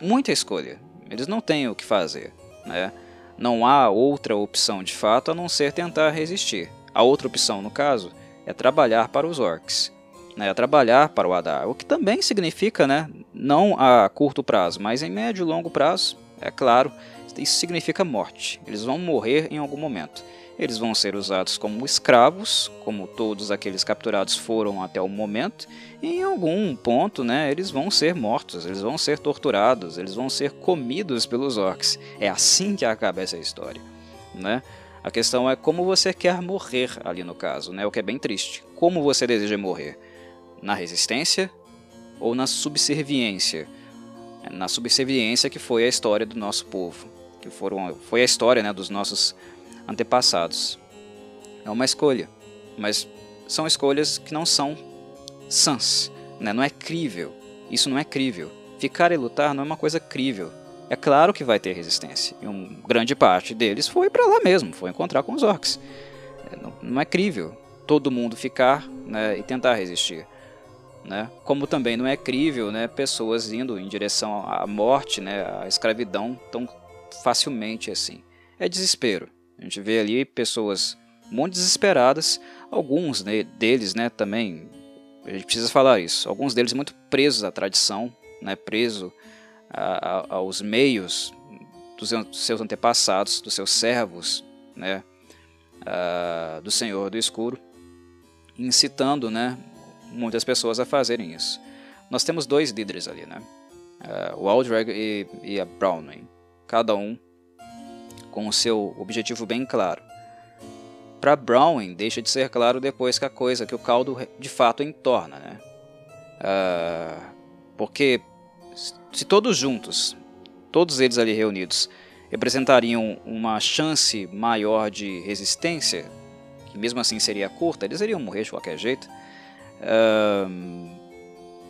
muita escolha, eles não têm o que fazer, né? Não há outra opção de fato a não ser tentar resistir. A outra opção, no caso, é trabalhar para os orcs, né, é trabalhar para o Adar, o que também significa, né, não a curto prazo, mas em médio e longo prazo, é claro, isso significa morte. Eles vão morrer em algum momento. Eles vão ser usados como escravos, como todos aqueles capturados foram até o momento, e em algum ponto, né, eles vão ser mortos, eles vão ser torturados, eles vão ser comidos pelos orcs. É assim que acaba essa história, né? A questão é como você quer morrer ali no caso, né? O que é bem triste. Como você deseja morrer? Na resistência ou na subserviência? Na subserviência que foi a história do nosso povo, que foram, foi a história né, dos nossos antepassados. É uma escolha, mas são escolhas que não são sãs, né? não é crível. Isso não é crível. Ficar e lutar não é uma coisa crível. É claro que vai ter resistência. E uma grande parte deles foi para lá mesmo, foi encontrar com os orcs. É, não, é crível todo mundo ficar né, e tentar resistir. Né? Como também não é crível né, pessoas indo em direção à morte, né, à escravidão tão facilmente assim. é desespero. A gente vê ali pessoas muito desesperadas, alguns né, deles né, também, a gente precisa falar isso, alguns deles muito presos à tradição, né, preso a, a, aos meios dos seus antepassados, dos seus servos, né, do Senhor do Escuro, incitando né, muitas pessoas a fazerem isso. Nós temos dois líderes ali, né, o Aldreg e, e a Browning, cada um com o seu objetivo bem claro. Para Browning, deixa de ser claro depois que a coisa, que o caldo de fato entorna, né? Porque se todos juntos, todos eles ali reunidos, representariam uma chance maior de resistência, que mesmo assim seria curta, eles iriam morrer de qualquer jeito.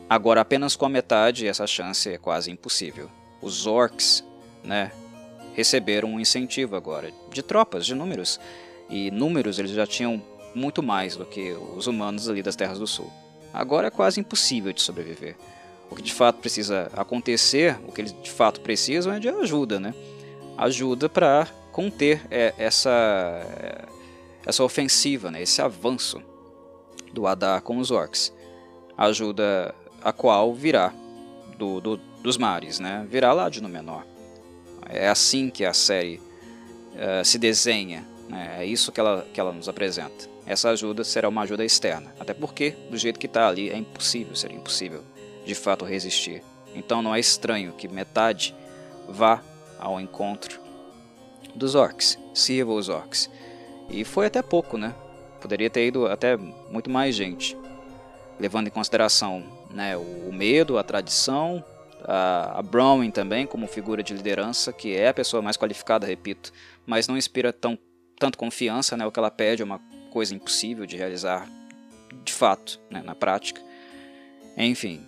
Agora, apenas com a metade, essa chance é quase impossível. Os orcs, né, receberam um incentivo agora de tropas, de números. E números eles já tinham muito mais do que os humanos ali das Terras do Sul. Agora é quase impossível de sobreviver. O que de fato precisa acontecer, o que eles de fato precisam é de ajuda, né? Ajuda para conter é, essa é, essa ofensiva, né? Esse avanço do Adar com os orcs. Ajuda a qual virá do, do, dos mares, né? Virá lá de Númenor. É assim que a série uh, se desenha, né? é isso que ela, que ela nos apresenta. Essa ajuda será uma ajuda externa, até porque, do jeito que está ali, é impossível, seria impossível de fato resistir. Então não é estranho que metade vá ao encontro dos orcs, sirva os orcs. E foi até pouco, né? Poderia ter ido até muito mais gente, levando em consideração né, o medo, a tradição, a, a Browning também como figura de liderança, que é a pessoa mais qualificada, repito, mas não inspira tão, tanto confiança, né, o que ela pede é uma coisa impossível de realizar de fato, né, na prática. Enfim,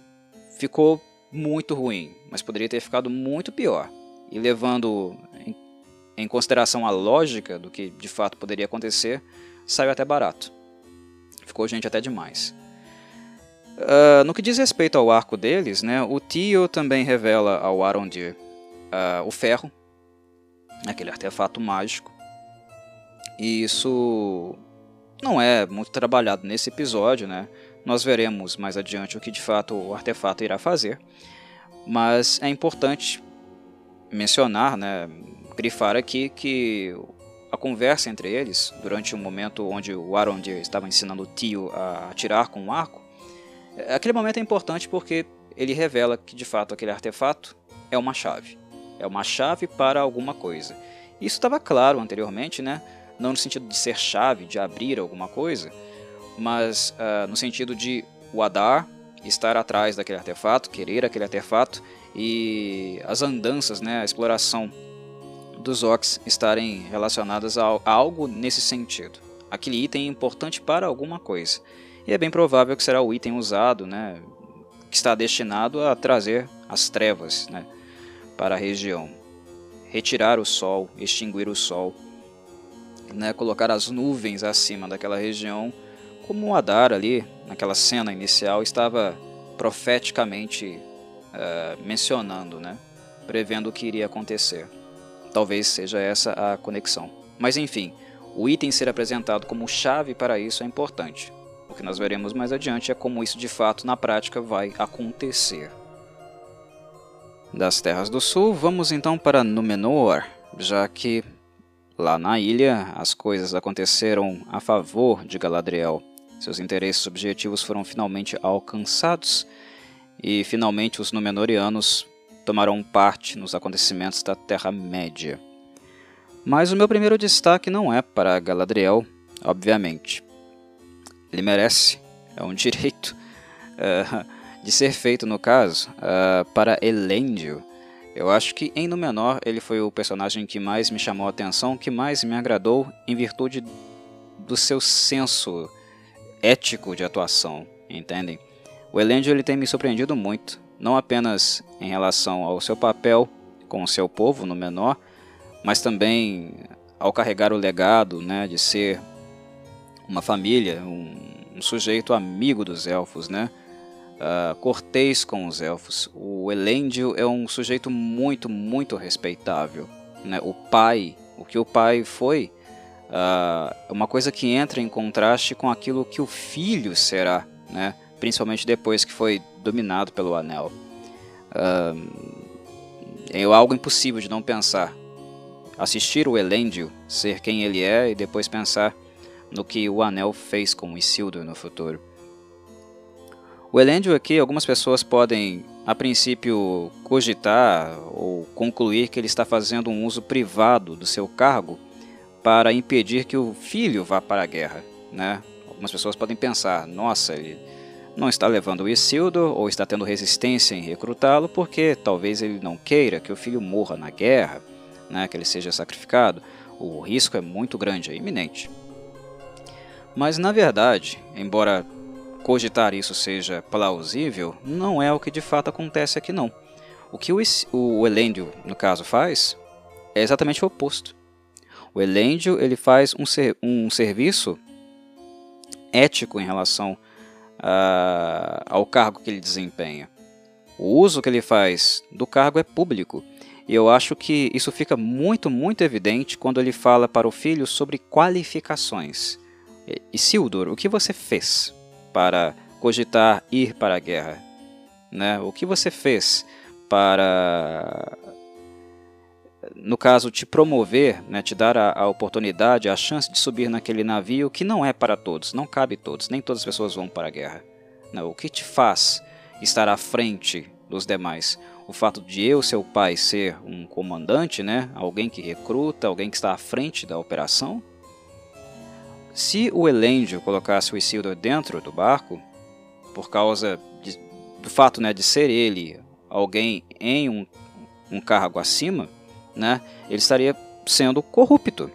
ficou muito ruim, mas poderia ter ficado muito pior. E levando em, em consideração a lógica do que de fato poderia acontecer, saiu até barato. Ficou gente até demais. Uh, no que diz respeito ao arco deles, né, o Tio também revela ao Arondir uh, o ferro, aquele artefato mágico. E isso não é muito trabalhado nesse episódio, né? Nós veremos mais adiante o que de fato o artefato irá fazer. Mas é importante mencionar, né, grifar aqui que a conversa entre eles, durante um momento onde o Arondir estava ensinando o Tio a atirar com um arco, Aquele momento é importante porque ele revela que de fato aquele artefato é uma chave. É uma chave para alguma coisa. Isso estava claro anteriormente, né? não no sentido de ser chave, de abrir alguma coisa, mas uh, no sentido de o Adar estar atrás daquele artefato, querer aquele artefato e as andanças, né, a exploração dos Orcs estarem relacionadas a algo nesse sentido. Aquele item é importante para alguma coisa. E é bem provável que será o item usado, né, que está destinado a trazer as trevas né, para a região. Retirar o sol, extinguir o sol, né, colocar as nuvens acima daquela região, como o Adar ali, naquela cena inicial, estava profeticamente uh, mencionando, né, prevendo o que iria acontecer. Talvez seja essa a conexão. Mas enfim, o item ser apresentado como chave para isso é importante que nós veremos mais adiante é como isso de fato na prática vai acontecer. Das Terras do Sul, vamos então para Númenor, já que lá na ilha as coisas aconteceram a favor de Galadriel. Seus interesses objetivos foram finalmente alcançados e finalmente os Númenóreanos tomarão parte nos acontecimentos da Terra-média. Mas o meu primeiro destaque não é para Galadriel, obviamente ele merece, é um [LAUGHS] direito uh, de ser feito no caso, uh, para Elendil. Eu acho que em Númenor ele foi o personagem que mais me chamou a atenção, que mais me agradou em virtude do seu senso ético de atuação, entendem? O Elendil ele tem me surpreendido muito, não apenas em relação ao seu papel com o seu povo no menor, mas também ao carregar o legado né, de ser uma família, um, um sujeito amigo dos elfos, né? Uh, cortês com os elfos. O Elendil é um sujeito muito, muito respeitável. Né? O pai O que o pai foi uh, uma coisa que entra em contraste com aquilo que o filho será, né? principalmente depois que foi dominado pelo anel. Uh, é algo impossível de não pensar. Assistir o Elendil ser quem ele é e depois pensar no que o anel fez com Isildur no futuro. O Elendil aqui, algumas pessoas podem, a princípio, cogitar ou concluir que ele está fazendo um uso privado do seu cargo para impedir que o filho vá para a guerra. Né? Algumas pessoas podem pensar, nossa, ele não está levando o Isildur ou está tendo resistência em recrutá-lo porque talvez ele não queira que o filho morra na guerra, né, que ele seja sacrificado. O risco é muito grande, é iminente. Mas na verdade, embora cogitar isso seja plausível, não é o que de fato acontece aqui não. O que o, o Elendil, no caso, faz é exatamente o oposto. O Elendil ele faz um, ser, um serviço ético em relação ao cargo que ele desempenha. O uso que ele faz do cargo é público. E eu acho que isso fica muito, muito evidente quando ele fala para o filho sobre qualificações. Isildur, o que você fez para cogitar ir para a guerra? Né? O que você fez para no caso, te promover, né, te dar a, a, oportunidade, a chance de subir naquele navio que não é para todos, não cabe todos, nem todas as pessoas vão para a guerra. Não, o que te faz estar à frente dos demais? O fato de eu, seu pai, ser um comandante, né, alguém que recruta, alguém que está à frente da operação? Se o Elendil colocasse o Isildur dentro do barco, por causa de, do fato né, de ser ele alguém em um, um cargo acima, né, ele estaria sendo corrupto.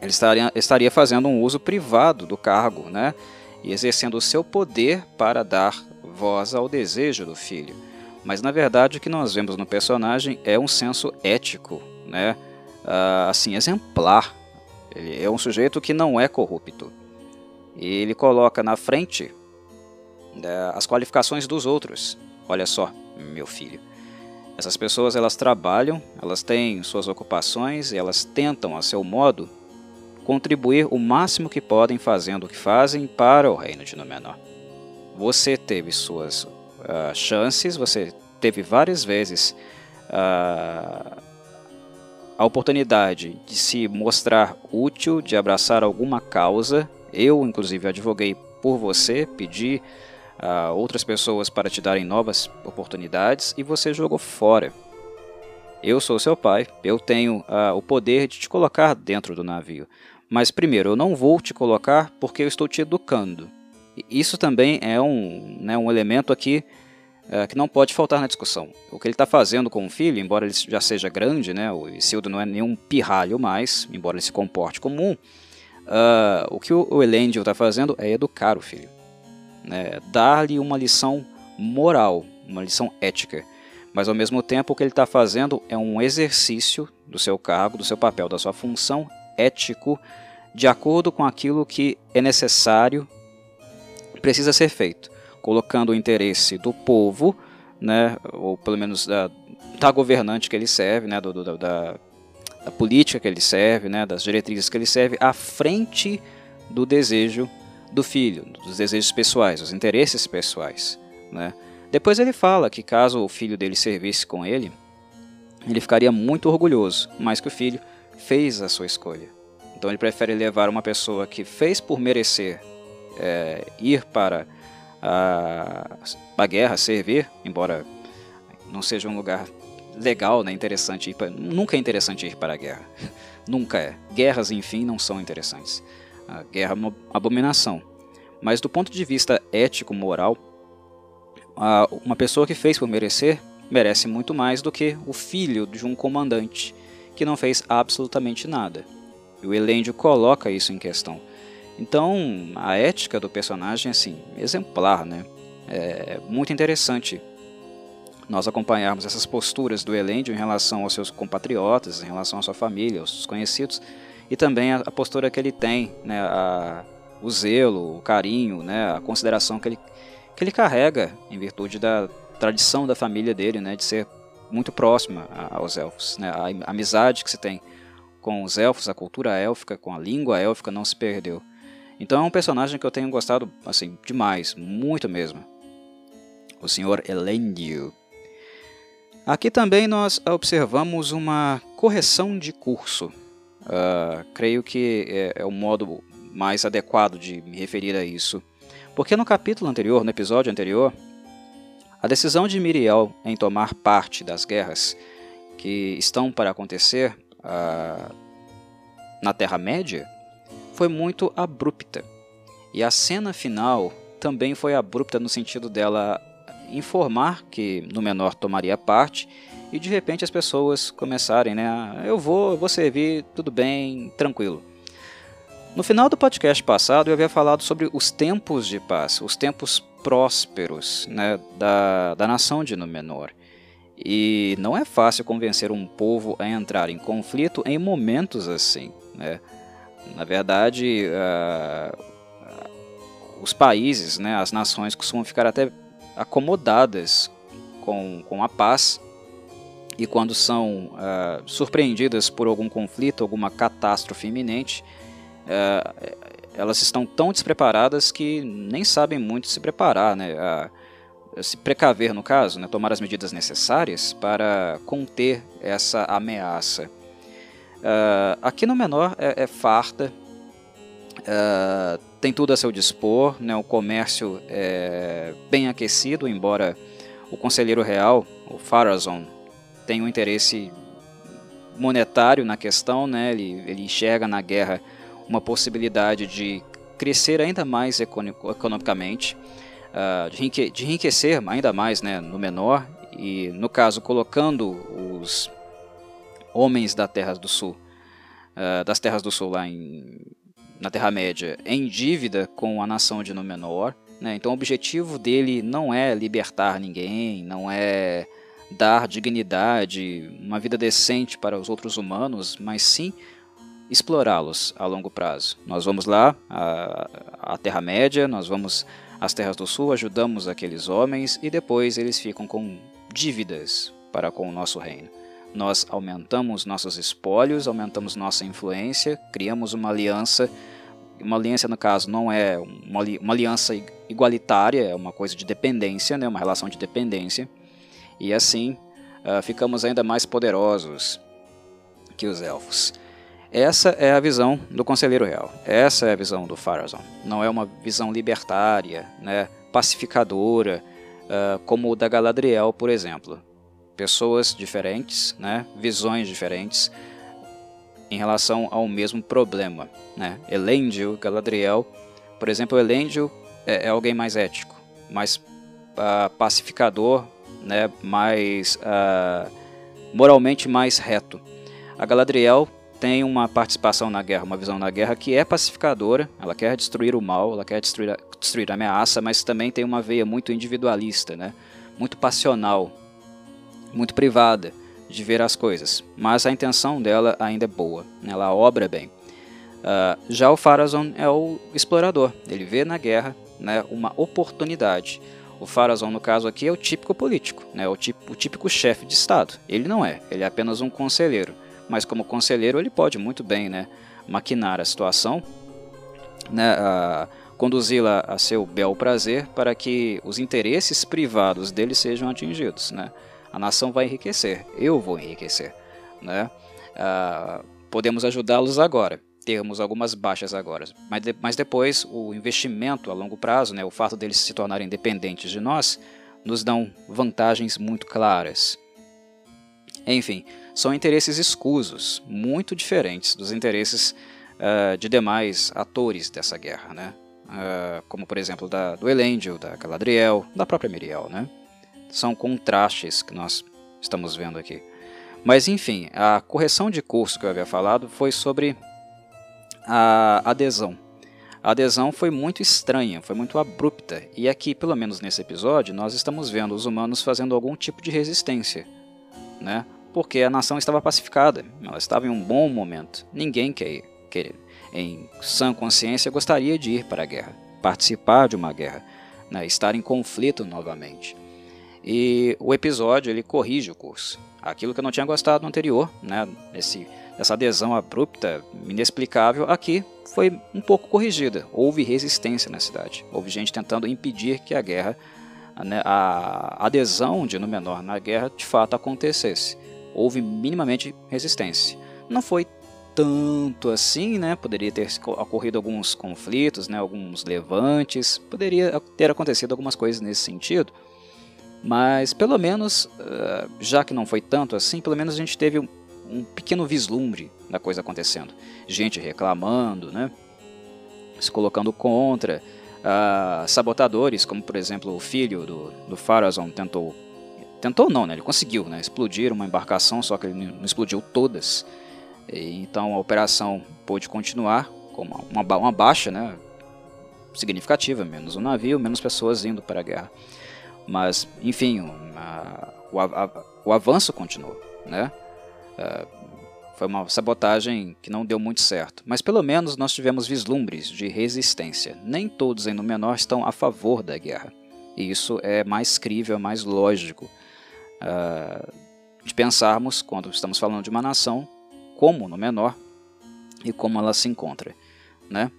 Ele estaria, estaria fazendo um uso privado do cargo né, e exercendo o seu poder para dar voz ao desejo do filho. Mas na verdade o que nós vemos no personagem é um senso ético, né, uh, assim exemplar. Ele é um sujeito que não é corrupto. E ele coloca na frente né, as qualificações dos outros. Olha só, meu filho. Essas pessoas elas trabalham, elas têm suas ocupações e elas tentam, a seu modo, contribuir o máximo que podem fazendo o que fazem para o reino de Númenor. Você teve suas uh, chances, você teve várias vezes uh, a oportunidade de se mostrar útil, de abraçar alguma causa. Eu, inclusive, advoguei por você, pedi uh, outras pessoas para te darem novas oportunidades e você jogou fora. Eu sou seu pai, eu tenho uh, o poder de te colocar dentro do navio. Mas primeiro, eu não vou te colocar porque eu estou te educando. Isso também é um, né, um elemento aqui uh, que não pode faltar na discussão. O que ele está fazendo com o filho, embora ele já seja grande, né, o Isildo não é nenhum pirralho mais, embora ele se comporte comum, uh, o que o Elendil está fazendo é educar o filho né, dar-lhe uma lição moral, uma lição ética. Mas ao mesmo tempo o que ele está fazendo é um exercício do seu cargo, do seu papel, da sua função ético, de acordo com aquilo que é necessário, precisa ser feito, colocando o interesse do povo, né, ou pelo menos da, da governante que ele serve, né, do, do, da, da política que ele serve, né, das diretrizes que ele serve, à frente do desejo do filho, dos desejos pessoais, dos interesses pessoais. Né? Depois ele fala que caso o filho dele servisse com ele, ele ficaria muito orgulhoso, mas que o filho fez a sua escolha. Então ele prefere levar uma pessoa que fez por merecer é, ir para a, a guerra, servir, embora não seja um lugar legal, né, interessante ir nunca é interessante ir para a guerra. [LAUGHS] nunca é. Guerras, enfim, não são interessantes. A guerra é uma abominação. Mas do ponto de vista ético, moral, uma pessoa que fez por merecer, merece muito mais do que o filho de um comandante que não fez absolutamente nada. E o Elendil coloca isso em questão. Então, a ética do personagem, assim, exemplar, né? É muito interessante nós acompanharmos essas posturas do Elendil em relação aos seus compatriotas, em relação à sua família, aos seus conhecidos, e também a, a postura que ele tem, né, a, o zelo, o carinho, né, a consideração que ele, que ele carrega em virtude da tradição da família dele, né, de ser muito próxima aos elfos, né, a amizade que se tem com os elfos, a cultura élfica, com a língua élfica não se perdeu. Então é um personagem que eu tenho gostado assim demais, muito mesmo. O Sr. Elendil. Aqui também nós observamos uma correção de curso. Uh, creio que é, é o modo mais adequado de me referir a isso. Porque no capítulo anterior, no episódio anterior, a decisão de Miriel em tomar parte das guerras que estão para acontecer uh, na Terra-média foi muito abrupta. E a cena final também foi abrupta no sentido dela informar que Númenor tomaria parte e de repente as pessoas começarem, né? Ah, eu vou, eu vou servir, tudo bem, tranquilo. No final do podcast passado eu havia falado sobre os tempos de paz, os tempos prósperos né, da, da nação de Númenor. E não é fácil convencer um povo a entrar em conflito em momentos assim. Né? Na verdade, uh, os países, né, as nações costumam ficar até acomodadas com, com a paz e quando são uh, surpreendidas por algum conflito, alguma catástrofe iminente, uh, elas estão tão despreparadas que nem sabem muito se preparar, né? Uh, se precaver no caso, né? tomar as medidas necessárias para conter essa ameaça. aqui no menor é, é farta, tem tudo a seu dispor, né? o comércio é bem aquecido, embora o conselheiro real, o Farazon, tenha um interesse monetário na questão, né? ele, ele enxerga na guerra uma possibilidade de crescer ainda mais economicamente, uh, de enriquecer ainda mais né, no menor, e no caso colocando os homens da Terra do Sul, uh, das Terras do Sul lá em na Terra-média em dívida com a nação de Númenor. Né? Então o objetivo dele não é libertar ninguém, não é dar dignidade, uma vida decente para os outros humanos, mas sim explorá-los a longo prazo. Nós vamos lá, à Terra-média, nós vamos às Terras do Sul, ajudamos aqueles homens e depois eles ficam com dívidas para com o nosso reino. Nós aumentamos nossos espólios, aumentamos nossa influência, criamos uma aliança. Uma aliança, no caso, não é uma, uma aliança igualitária, é uma coisa de dependência, né, uma relação de dependência. E assim uh, ficamos ainda mais poderosos que os elfos. Essa é a visão do Conselheiro Real. Essa é a visão do Farazon. Não é uma visão libertária, né, pacificadora, uh, como o da Galadriel, por exemplo pessoas diferentes, né, visões diferentes em relação ao mesmo problema. Né? Elendil, Galadriel, por exemplo, Elendil é, é alguém mais ético, mais uh, pacificador, né, mais uh, moralmente mais reto. A Galadriel tem uma participação na guerra, uma visão na guerra que é pacificadora, ela quer destruir o mal, ela quer destruir a, destruir a ameaça, mas também tem uma veia muito individualista, né? muito passional, muito privada de ver as coisas, mas a intenção dela ainda é boa, ela obra bem. Uh, já o Farazon é o explorador, ele vê na guerra né, uma oportunidade. O Farazon, no caso aqui, é o típico político, né, o, típico, o típico chefe de Estado. Ele não é, ele é apenas um conselheiro, mas como conselheiro ele pode muito bem né, maquinar a situação, né, conduzi-la a seu bel prazer para que os interesses privados dele sejam atingidos. Né a nação vai enriquecer, eu vou enriquecer. Né? Ah, podemos ajudá-los agora, termos algumas baixas agora, mas, de, mas depois o investimento a longo prazo, né, o fato deles se tornarem dependentes de nós, nos dão vantagens muito claras. Enfim, são interesses escusos, muito diferentes dos interesses uh, de demais atores dessa guerra, né? Uh, como por exemplo da, do Elendil, da Galadriel, da própria Miriel, né? são contrastes que nós estamos vendo aqui. Mas enfim, a correção de curso que eu havia falado foi sobre a adesão. A adesão foi muito estranha, foi muito abrupta, e aqui, pelo menos nesse episódio, nós estamos vendo os humanos fazendo algum tipo de resistência, né? Porque a nação estava pacificada, ela estava em um bom momento. Ninguém quer, quer em sã consciência, gostaria de ir para a guerra, participar de uma guerra, né? estar em conflito novamente. E o episódio ele corrige o curso. Aquilo que eu não tinha gostado no anterior, né, nesse, essa adesão abrupta, inexplicável, aqui foi um pouco corrigida. Houve resistência na cidade. Houve gente tentando impedir que a guerra, né, a adesão de Númenor na guerra de fato acontecesse. Houve minimamente resistência. Não foi tanto assim, né? Poderia ter ocorrido alguns conflitos, né? Alguns levantes, poderia ter acontecido algumas coisas nesse sentido. Mas pelo menos, eh, já que não foi tanto assim, pelo menos a gente teve um pequeno vislumbre da coisa acontecendo. Gente reclamando, né? se colocando contra. Uh, sabotadores, como por exemplo o filho do, do Farazon tentou. Tentou não, né? Ele conseguiu né? explodir uma embarcação, só que ele não explodiu todas. E, então a operação pôde continuar com uma, uma, uma baixa né? significativa, menos um navio, menos pessoas indo para a guerra. Mas, enfim, o, a, o avanço continuou. Né? Uh, foi uma sabotagem que não deu muito certo, mas pelo menos nós tivemos vislumbres de resistência. Nem todos em Númenor estão a favor da guerra. E isso é mais crível, mais lógico uh, de pensarmos, quando estamos falando de uma nação, como Númenor e como ela se encontra. Né?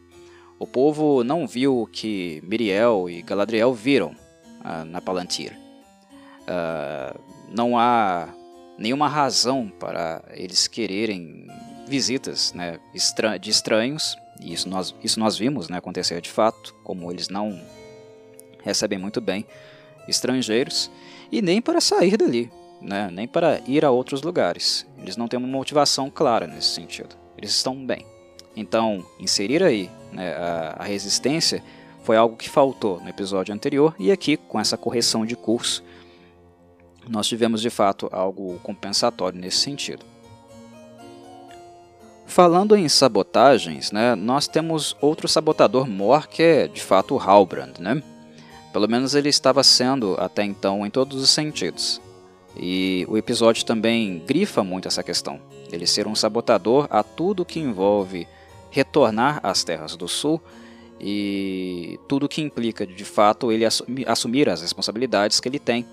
O povo não viu o que Miriel e Galadriel viram uh, na Palantir. Uh, não há nenhuma razão para eles quererem visitas né, de estranhos, e isso nós, isso nós vimos né, acontecer de fato, como eles não recebem muito bem estrangeiros, e nem para sair dali, né, nem para ir a outros lugares. Eles não têm uma motivação clara nesse sentido, eles estão bem. Então, inserir aí né, a, a resistência foi algo que faltou no episódio anterior, e aqui, com essa correção de curso, nós tivemos de fato algo compensatório nesse sentido. Falando em sabotagens, né, nós temos outro sabotador mor que é de fato o Halbrand. Né? Pelo menos ele estava sendo até então em todos os sentidos. E o episódio também grifa muito essa questão. Ele ser um sabotador a tudo que envolve retornar às Terras do Sul e tudo que implica de fato ele assumir as responsabilidades que ele tem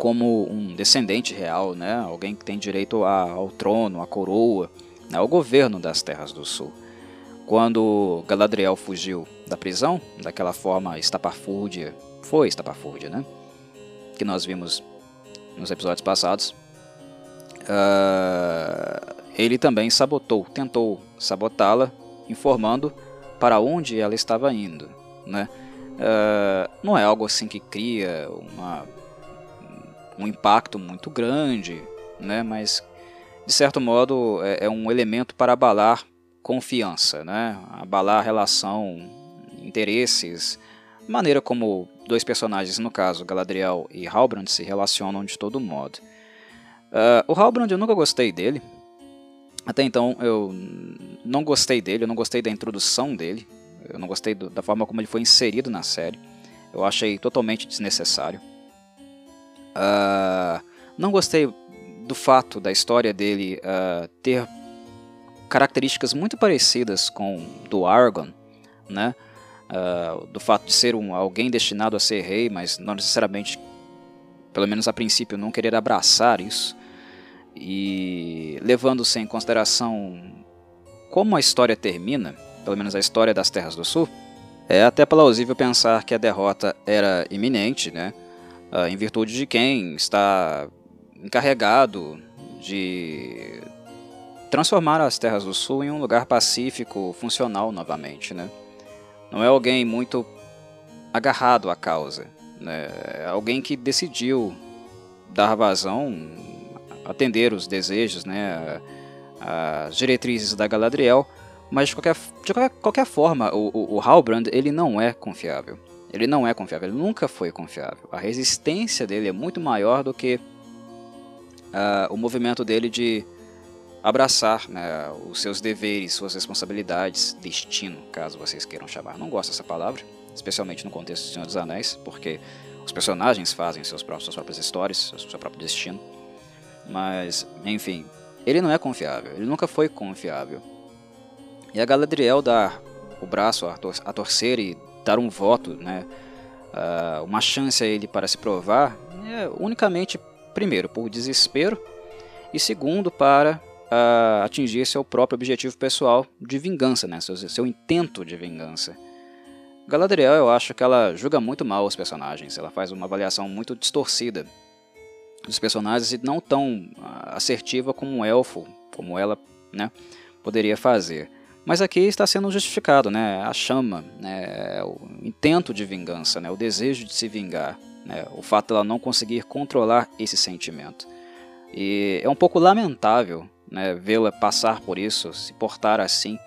como um descendente real, né? alguém que tem direito ao trono, à coroa, né? ao governo das Terras do Sul. Quando Galadriel fugiu da prisão, daquela forma estapafúrdia, foi estapafúrdia, né? que nós vimos nos episódios passados, uh, ele também sabotou, tentou sabotá-la, informando para onde ela estava indo. Né? Uh, não é algo assim que cria uma um impacto muito grande, né? mas de certo modo é, é um elemento para abalar confiança, né? abalar relação, interesses, maneira como dois personagens, no caso Galadriel e Halbrand, se relacionam de todo modo. Uh, o Halbrand eu nunca gostei dele, até então eu não gostei dele, eu não gostei da introdução dele, eu não gostei do, da forma como ele foi inserido na série, eu achei totalmente desnecessário. Uh, não gostei do fato da história dele uh, ter características muito parecidas com do Argon, né? Uh, do fato de ser um, alguém destinado a ser rei, mas não necessariamente, pelo menos a princípio, não querer abraçar isso. E levando-se em consideração como a história termina, pelo menos a história das Terras do Sul, é até plausível pensar que a derrota era iminente, né? Uh, em virtude de quem está encarregado de transformar as terras do sul em um lugar pacífico, funcional novamente, né? Não é alguém muito agarrado à causa, né? É alguém que decidiu dar vazão, atender os desejos, né? As diretrizes da Galadriel, mas de qualquer, de qualquer, forma, o, o, o Halbrand ele não é confiável. Ele não é confiável, ele nunca foi confiável. A resistência dele é muito maior do que uh, o movimento dele de abraçar né, os seus deveres, suas responsabilidades, destino, caso vocês queiram chamar. Não gosto dessa palavra, especialmente no contexto do Senhor dos Anéis, porque os personagens fazem seus próprios, suas próprias histórias, seu próprio destino. Mas, enfim, ele não é confiável, ele nunca foi confiável. E a Galadriel dá o braço a, tor a torcer e dar um voto, né, uh, uma chance a ele para se provar, é unicamente, primeiro, por desespero, e segundo, para uh, atingir seu próprio objetivo pessoal de vingança, né? seu, seu intento de vingança. Galadriel, eu acho que ela julga muito mal os personagens, ela faz uma avaliação muito distorcida dos personagens e não tão uh, assertiva como um elfo, como ela né, poderia fazer. Mas aqui está sendo justificado, né? A chama, né? o intento de vingança, né? o desejo de se vingar, né? o fato de ela não conseguir controlar esse sentimento. E é um pouco lamentável né, vê-la passar por isso, se portar assim,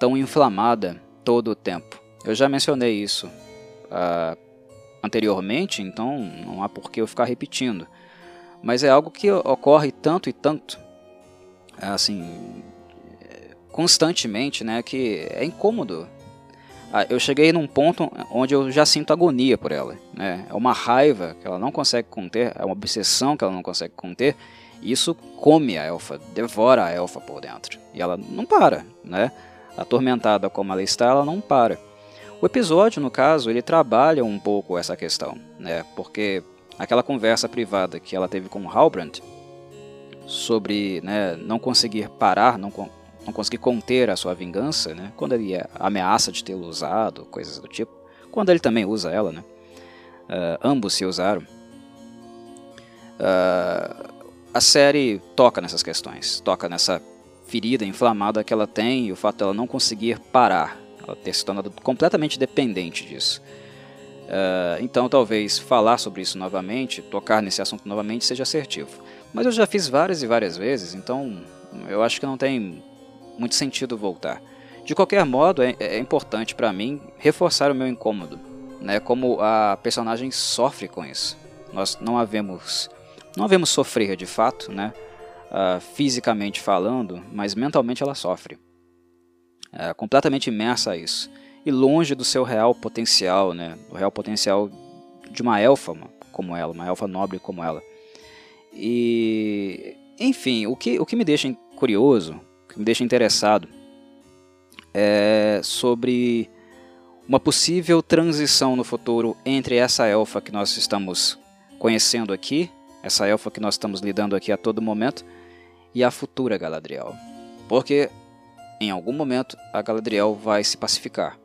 tão inflamada todo o tempo. Eu já mencionei isso uh, anteriormente, então não há por que eu ficar repetindo. Mas é algo que ocorre tanto e tanto, assim, constantemente, né, que é incômodo. Ah, eu cheguei num ponto onde eu já sinto agonia por ela. Né? É uma raiva que ela não consegue conter, é uma obsessão que ela não consegue conter. E isso come a elfa, devora a elfa por dentro. E ela não para, né? Atormentada como ela está, ela não para. O episódio, no caso, ele trabalha um pouco essa questão, né? Porque aquela conversa privada que ela teve com Halbrand sobre né, não conseguir parar, não, não conseguir conter a sua vingança, né? Quando ele ameaça de tê-lo usado, coisas do tipo. Quando ele também usa ela, né? Uh, ambos se usaram. Uh, a série toca nessas questões, toca nessa ferida inflamada que ela tem e o fato dela não conseguir parar, ela ter se tornado completamente dependente disso. Uh, então, talvez falar sobre isso novamente, tocar nesse assunto novamente, seja assertivo. Mas eu já fiz várias e várias vezes, então eu acho que não tem muito sentido voltar. De qualquer modo, é, é importante para mim reforçar o meu incômodo, né? Como a personagem sofre com isso. Nós não havemos, não havemos sofrer de fato, né? Uh, fisicamente falando, mas mentalmente ela sofre. É, completamente imersa a isso e longe do seu real potencial, né? Do real potencial de uma elfa como ela, uma elfa nobre como ela. E enfim, o que, o que me deixa curioso me deixa interessado é sobre uma possível transição no futuro entre essa elfa que nós estamos conhecendo aqui, essa elfa que nós estamos lidando aqui a todo momento, e a futura Galadriel. Porque em algum momento a Galadriel vai se pacificar.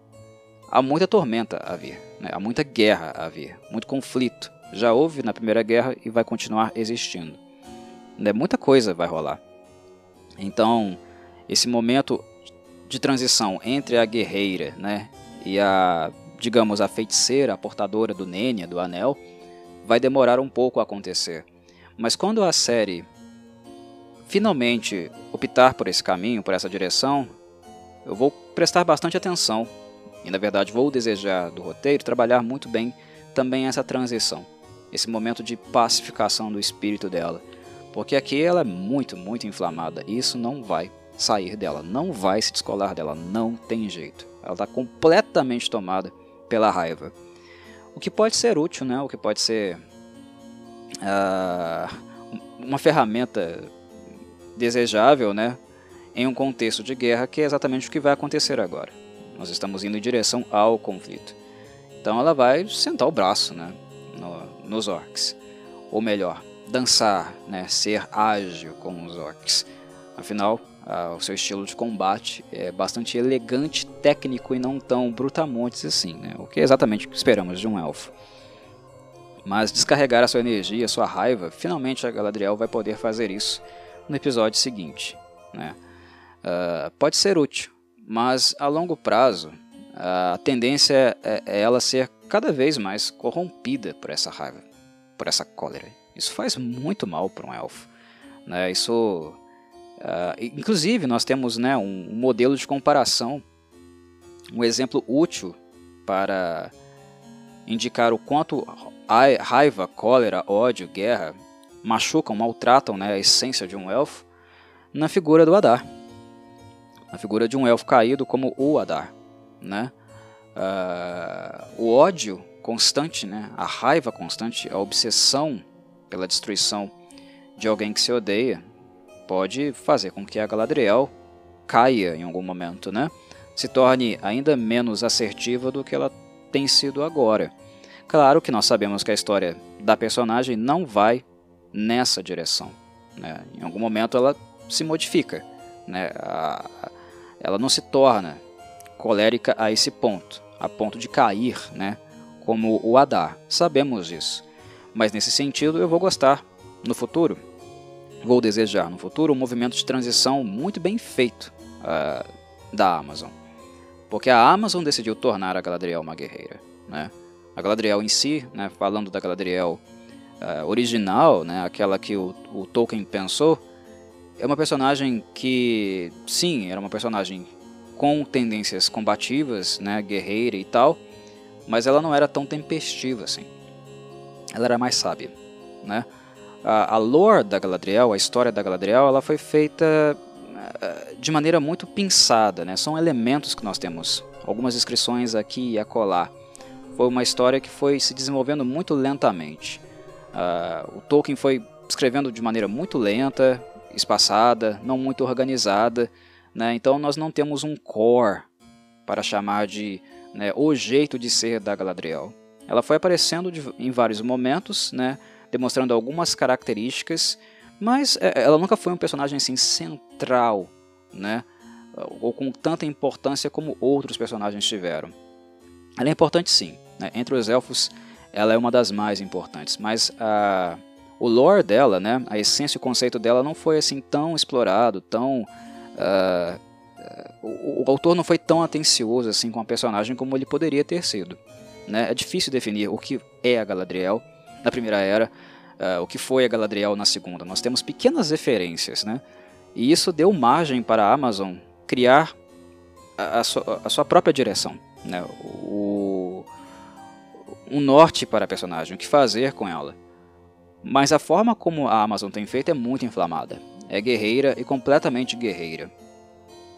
Há muita tormenta a vir, né? há muita guerra a vir, muito conflito. Já houve na Primeira Guerra e vai continuar existindo. Né? Muita coisa vai rolar. Então, esse momento de transição entre a guerreira né, e a, digamos, a feiticeira, a portadora do Nenya, do anel, vai demorar um pouco a acontecer. Mas quando a série finalmente optar por esse caminho, por essa direção, eu vou prestar bastante atenção. E, na verdade, vou desejar do roteiro trabalhar muito bem também essa transição, esse momento de pacificação do espírito dela, porque aqui ela é muito, muito inflamada. E isso não vai sair dela, não vai se descolar dela, não tem jeito. Ela está completamente tomada pela raiva. O que pode ser útil, né? O que pode ser uh, uma ferramenta desejável, né? Em um contexto de guerra, que é exatamente o que vai acontecer agora. Nós estamos indo em direção ao conflito. Então ela vai sentar o braço, né? No, nos orcs, ou melhor, dançar, né? Ser ágil com os orcs. Afinal, o seu estilo de combate é bastante elegante, técnico e não tão brutamontes assim, né? o que é exatamente o que esperamos de um elfo. Mas descarregar a sua energia, a sua raiva, finalmente a Galadriel vai poder fazer isso no episódio seguinte. Né? Uh, pode ser útil, mas a longo prazo a tendência é, é ela ser cada vez mais corrompida por essa raiva, por essa cólera. Isso faz muito mal para um elfo. Né? Isso Uh, inclusive, nós temos né, um, modelo de comparação, um exemplo útil para indicar o quanto raiva, cólera, ódio, guerra machucam, maltratam né, a essência de um elfo, na figura do Adar. Na figura de um elfo caído como o Adar. Né? Uh, o ódio constante, né, a raiva constante, a obsessão pela destruição de alguém que se odeia, pode fazer com que a Galadriel caia em algum momento, né? Se torne ainda menos assertiva do que ela tem sido agora. Claro que nós sabemos que a história da personagem não vai nessa direção. Né? Em algum momento ela se modifica, né? Ela não se torna colérica a esse ponto, a ponto de cair, né? Como o Adar. Sabemos disso. Mas nesse sentido, eu vou gostar no futuro, vou desejar no futuro um movimento de transição muito bem feito uh, da Amazon. Porque a Amazon decidiu tornar a Galadriel uma guerreira. Né? A Galadriel em si, né, falando da Galadriel uh, original, né, aquela que o, o Tolkien pensou, é uma personagem que, sim, era uma personagem com tendências combativas, né, guerreira e tal, mas ela não era tão tempestiva assim. Ela era mais sábia, né? A, a lore da Galadriel, a história da Galadriel, ela foi feita uh, de maneira muito pensada, né? São elementos que nós temos, algumas inscrições aqui e acolá. Foi uma história que foi se desenvolvendo muito lentamente. Uh, o Tolkien foi escrevendo de maneira muito lenta, espaçada, não muito organizada, né? então nós não temos um core para chamar de né, o jeito de ser da Galadriel. Ela foi aparecendo de, em vários momentos, né, demonstrando algumas características, mas é, ela nunca foi um personagem assim central, né, ou com tanta importância como outros personagens tiveram. Ela é importante sim, né, entre os elfos ela é uma das mais importantes, mas a, o lore dela, né, a essência e o conceito dela não foi assim tão explorado, tão uh, o, o, autor não foi tão atencioso assim com a personagem como ele poderia ter sido. Né? É difícil definir o que é a Galadriel na primeira era, uh, o que foi a Galadriel na segunda. Nós temos pequenas referências, né? e isso deu margem para a Amazon criar a, a, sua, a sua, própria direção, né? o, um norte para a personagem, o que fazer com ela. Mas a forma como a Amazon tem feito é muito inflamada. É guerreira e completamente guerreira,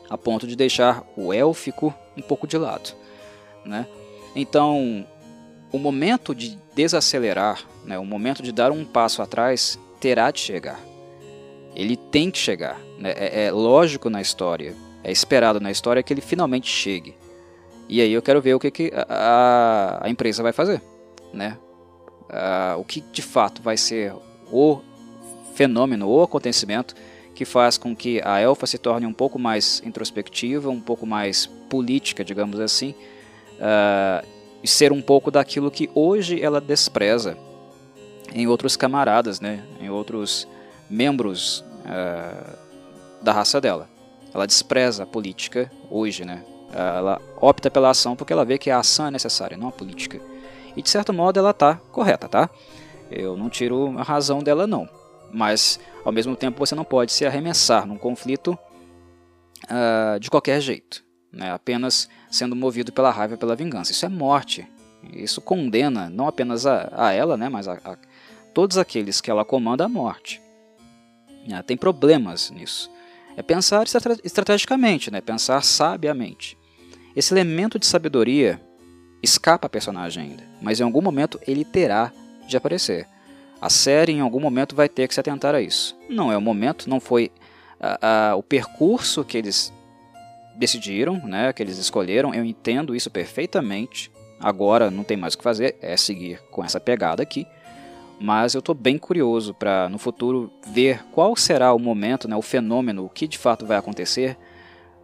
a ponto de deixar o élfico um pouco de lado, né? Então, o momento de desacelerar, né, o momento de dar um passo atrás, terá de chegar. Ele tem que chegar. Né? É, é lógico na história, é esperado na história que ele finalmente chegue. E aí eu quero ver o que, que a, a empresa vai fazer. Né? o que de fato vai ser o fenômeno ou acontecimento que faz com que a elfa se torne um pouco mais introspectiva, um pouco mais política, digamos assim, uh, e ser um pouco daquilo que hoje ela despreza em outros camaradas, né, em outros membros uh, da raça dela. Ela despreza a política hoje, né? Ela opta pela ação porque ela vê que a ação é necessária, não a política. E de certo modo ela está correta, tá? Eu não tiro a razão dela não, mas ao mesmo tempo você não pode se arremessar num conflito uh, de qualquer jeito né, apenas sendo movido pela raiva pela vingança. Isso é morte. Isso condena não apenas a, a ela, né, mas a, a, todos aqueles que ela comanda à morte. É, tem problemas nisso. É pensar estrategicamente, né, pensar sabiamente. Esse elemento de sabedoria escapa a personagem ainda, mas em algum momento ele terá de aparecer. A série em algum momento vai ter que se atentar a isso. Não é o momento, não foi o percurso que eles decidiram, né, que eles escolheram, eu entendo isso perfeitamente. Agora não tem mais o que fazer, é seguir com essa pegada aqui. Mas eu estou bem curioso para no futuro ver qual será o momento, né, o fenômeno, o que de fato vai acontecer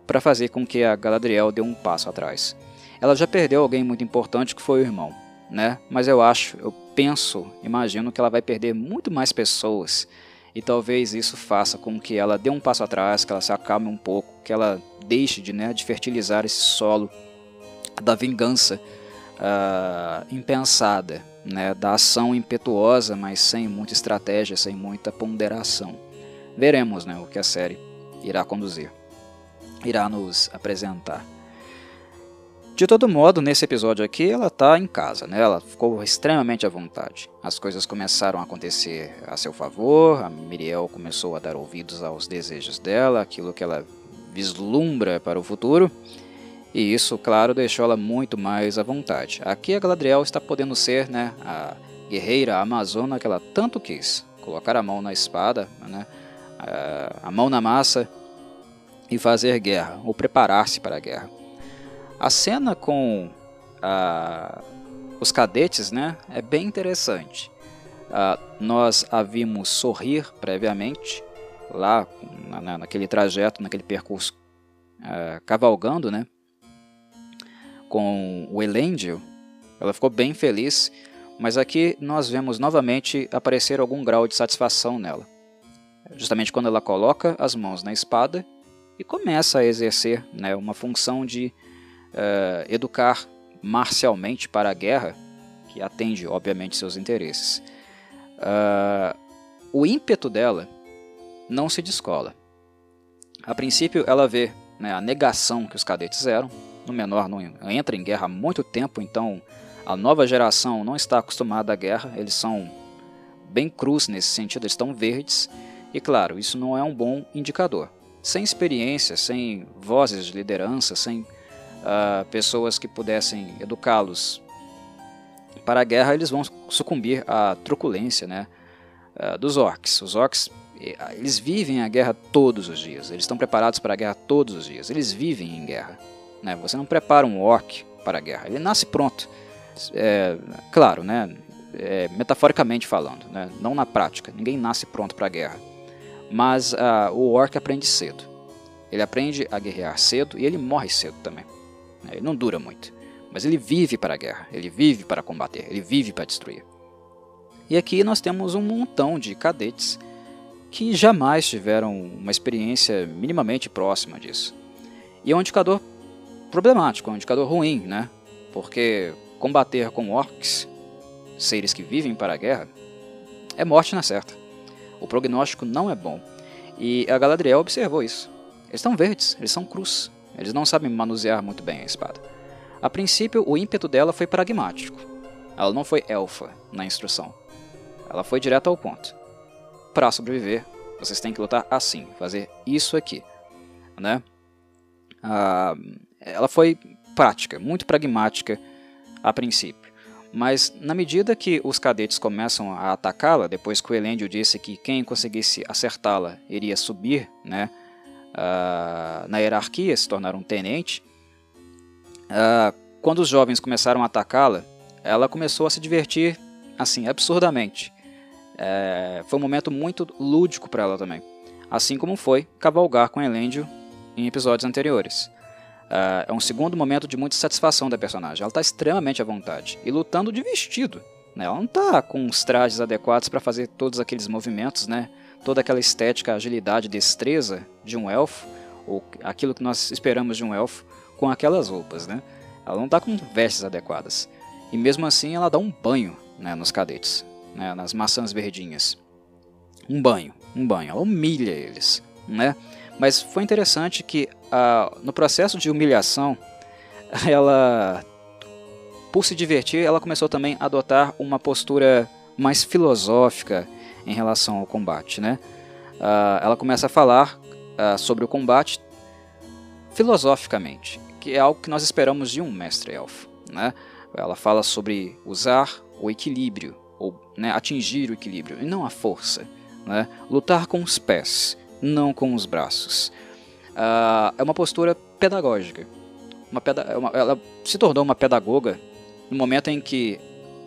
para fazer com que a Galadriel dê um passo atrás. Ela já perdeu alguém muito importante que foi o irmão, né? Mas eu acho, eu penso, imagino que ela vai perder muito mais pessoas e talvez isso faça com que ela dê um passo atrás, que ela se acalme um pouco, que ela deixe de, né, de fertilizar esse solo da vingança uh, impensada, né, da ação impetuosa, mas sem muita estratégia, sem muita ponderação. Veremos né, o que a série irá conduzir, irá nos apresentar. De todo modo, nesse episódio aqui, ela está em casa, né? Ela ficou extremamente à vontade. As coisas começaram a acontecer a seu favor, a Miriel começou a dar ouvidos aos desejos dela, aquilo que ela vislumbra para o futuro, e isso, claro, deixou ela muito mais à vontade. Aqui a Galadriel está podendo ser né, a guerreira a amazona que ela tanto quis, colocar a mão na espada, né, a mão na massa e fazer guerra, ou preparar-se para a guerra. A cena com a, os cadetes né, é bem interessante. nós a vimos sorrir previamente, lá na, naquele trajeto, naquele percurso, uh, cavalgando, né? Com o Elendil, ela ficou bem feliz, mas aqui nós vemos novamente aparecer algum grau de satisfação nela. Justamente quando ela coloca as mãos na espada e começa a exercer né, uma função de uh, educar marcialmente para a guerra, que atende, obviamente, seus interesses. Uh, o ímpeto dela não se descola. A princípio, ela vê né, a negação que os cadetes eram. No menor não entra em guerra há muito tempo, então a nova geração não está acostumada à guerra. Eles são bem crus nesse sentido, eles estão verdes. E claro, isso não é um bom indicador. Sem experiência, sem vozes de liderança, sem uh, pessoas que pudessem educá-los para a guerra, eles vão sucumbir à truculência né, uh, dos orcs. Os orcs eles vivem a guerra todos os dias, eles estão preparados para a guerra todos os dias, eles vivem em guerra. Né? Você não prepara um orc para a guerra, ele nasce pronto. É, claro, né? É, metaforicamente falando, né? não na prática, ninguém nasce pronto para a guerra. Mas uh, o orc aprende cedo. Ele aprende a guerrear cedo e ele morre cedo também. Ele não dura muito. Mas ele vive para a guerra, ele vive para combater, ele vive para destruir. E aqui nós temos um montão de cadetes que jamais tiveram uma experiência minimamente próxima disso. E é um indicador problemático, é um indicador ruim, né? Porque combater com orcs, seres que vivem para a guerra, é morte na certa. O prognóstico não é bom. E a Galadriel observou isso. Eles estão verdes, eles são cruz. Eles não sabem manusear muito bem a espada. A princípio, o ímpeto dela foi pragmático. Ela não foi elfa na instrução. Ela foi direto ao ponto para sobreviver, vocês têm que lutar assim, fazer isso aqui, né? Ah, ela foi prática, muito pragmática a princípio. Mas na medida que os cadetes começam a atacá-la, depois que o Elendil disse que quem conseguisse acertá-la iria subir né, uh, na hierarquia, se tornar um tenente, uh, quando os jovens começaram a atacá-la, ela começou a se divertir assim absurdamente é, foi um momento muito lúdico para ela também. Assim como foi cavalgar com Elendil em episódios anteriores. É, é um segundo momento de muita satisfação da personagem. Ela está extremamente à vontade e lutando de vestido. Né? Ela não está com os trajes adequados para fazer todos aqueles movimentos, né? toda aquela estética, agilidade, destreza de um elfo, ou aquilo que nós esperamos de um elfo, com aquelas roupas. Né? Ela não está com vestes adequadas. E mesmo assim ela dá um banho né, nos cadetes né, nas maçãs verdinhas. Um banho, um banho, ela humilha eles. Né? Mas foi interessante que no processo de humilhação, [LAUGHS] ela, por se divertir, ela começou também a adotar uma postura mais filosófica em relação ao combate. Né? Ela começa a falar sobre o combate filosoficamente, que é algo que nós esperamos de um mestre elfo. Né? Ela fala sobre usar o equilíbrio, ou né, atingir o equilíbrio, e não a força. Né? Lutar com os pés, não com os braços. Uh, é uma postura pedagógica. Uma peda é uma, ela se tornou uma pedagoga no momento em que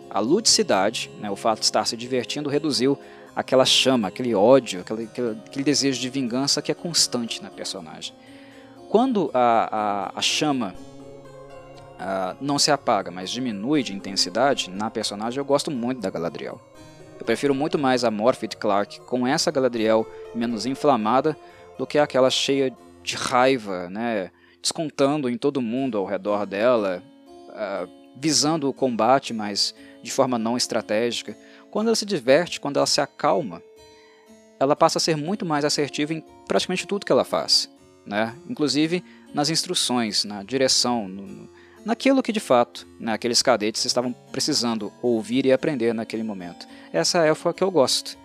a ludicidade, né, o fato de estar se divertindo, reduziu aquela chama, aquele ódio, aquele, aquele, desejo de vingança que é constante na personagem. Quando a, a, a chama uh, não se apaga, mas diminui de intensidade na personagem, eu gosto muito da Galadriel. Eu prefiro muito mais a Morpeth Clark com essa Galadriel menos inflamada do que aquela cheia de raiva, né, descontando em todo mundo ao redor dela, uh, visando o combate, mas de forma não estratégica. Quando ela se diverte, quando ela se acalma, ela passa a ser muito mais assertiva em praticamente tudo que ela faz, né? inclusive nas instruções, na direção, no, naquilo que de fato né, aqueles cadetes estavam precisando ouvir e aprender naquele momento. Essa é a que eu gosto.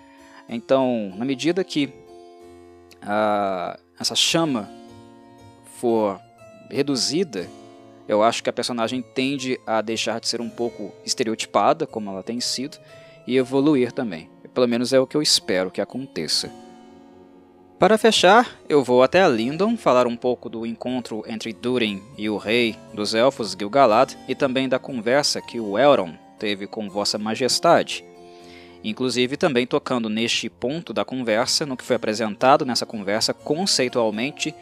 Então, na medida que a, essa chama for reduzida, eu acho que a personagem tende a deixar de ser um pouco estereotipada, como ela tem sido, e evoluir também. Pelo menos é o que eu espero que aconteça. Para fechar, eu vou até a Lindon falar um pouco do encontro entre Durin e o rei dos elfos Gil-galad e também da conversa que o Elrond teve com Vossa Majestade. Inclusive também tocando neste ponto da conversa, no que foi apresentado nessa conversa conceitualmente,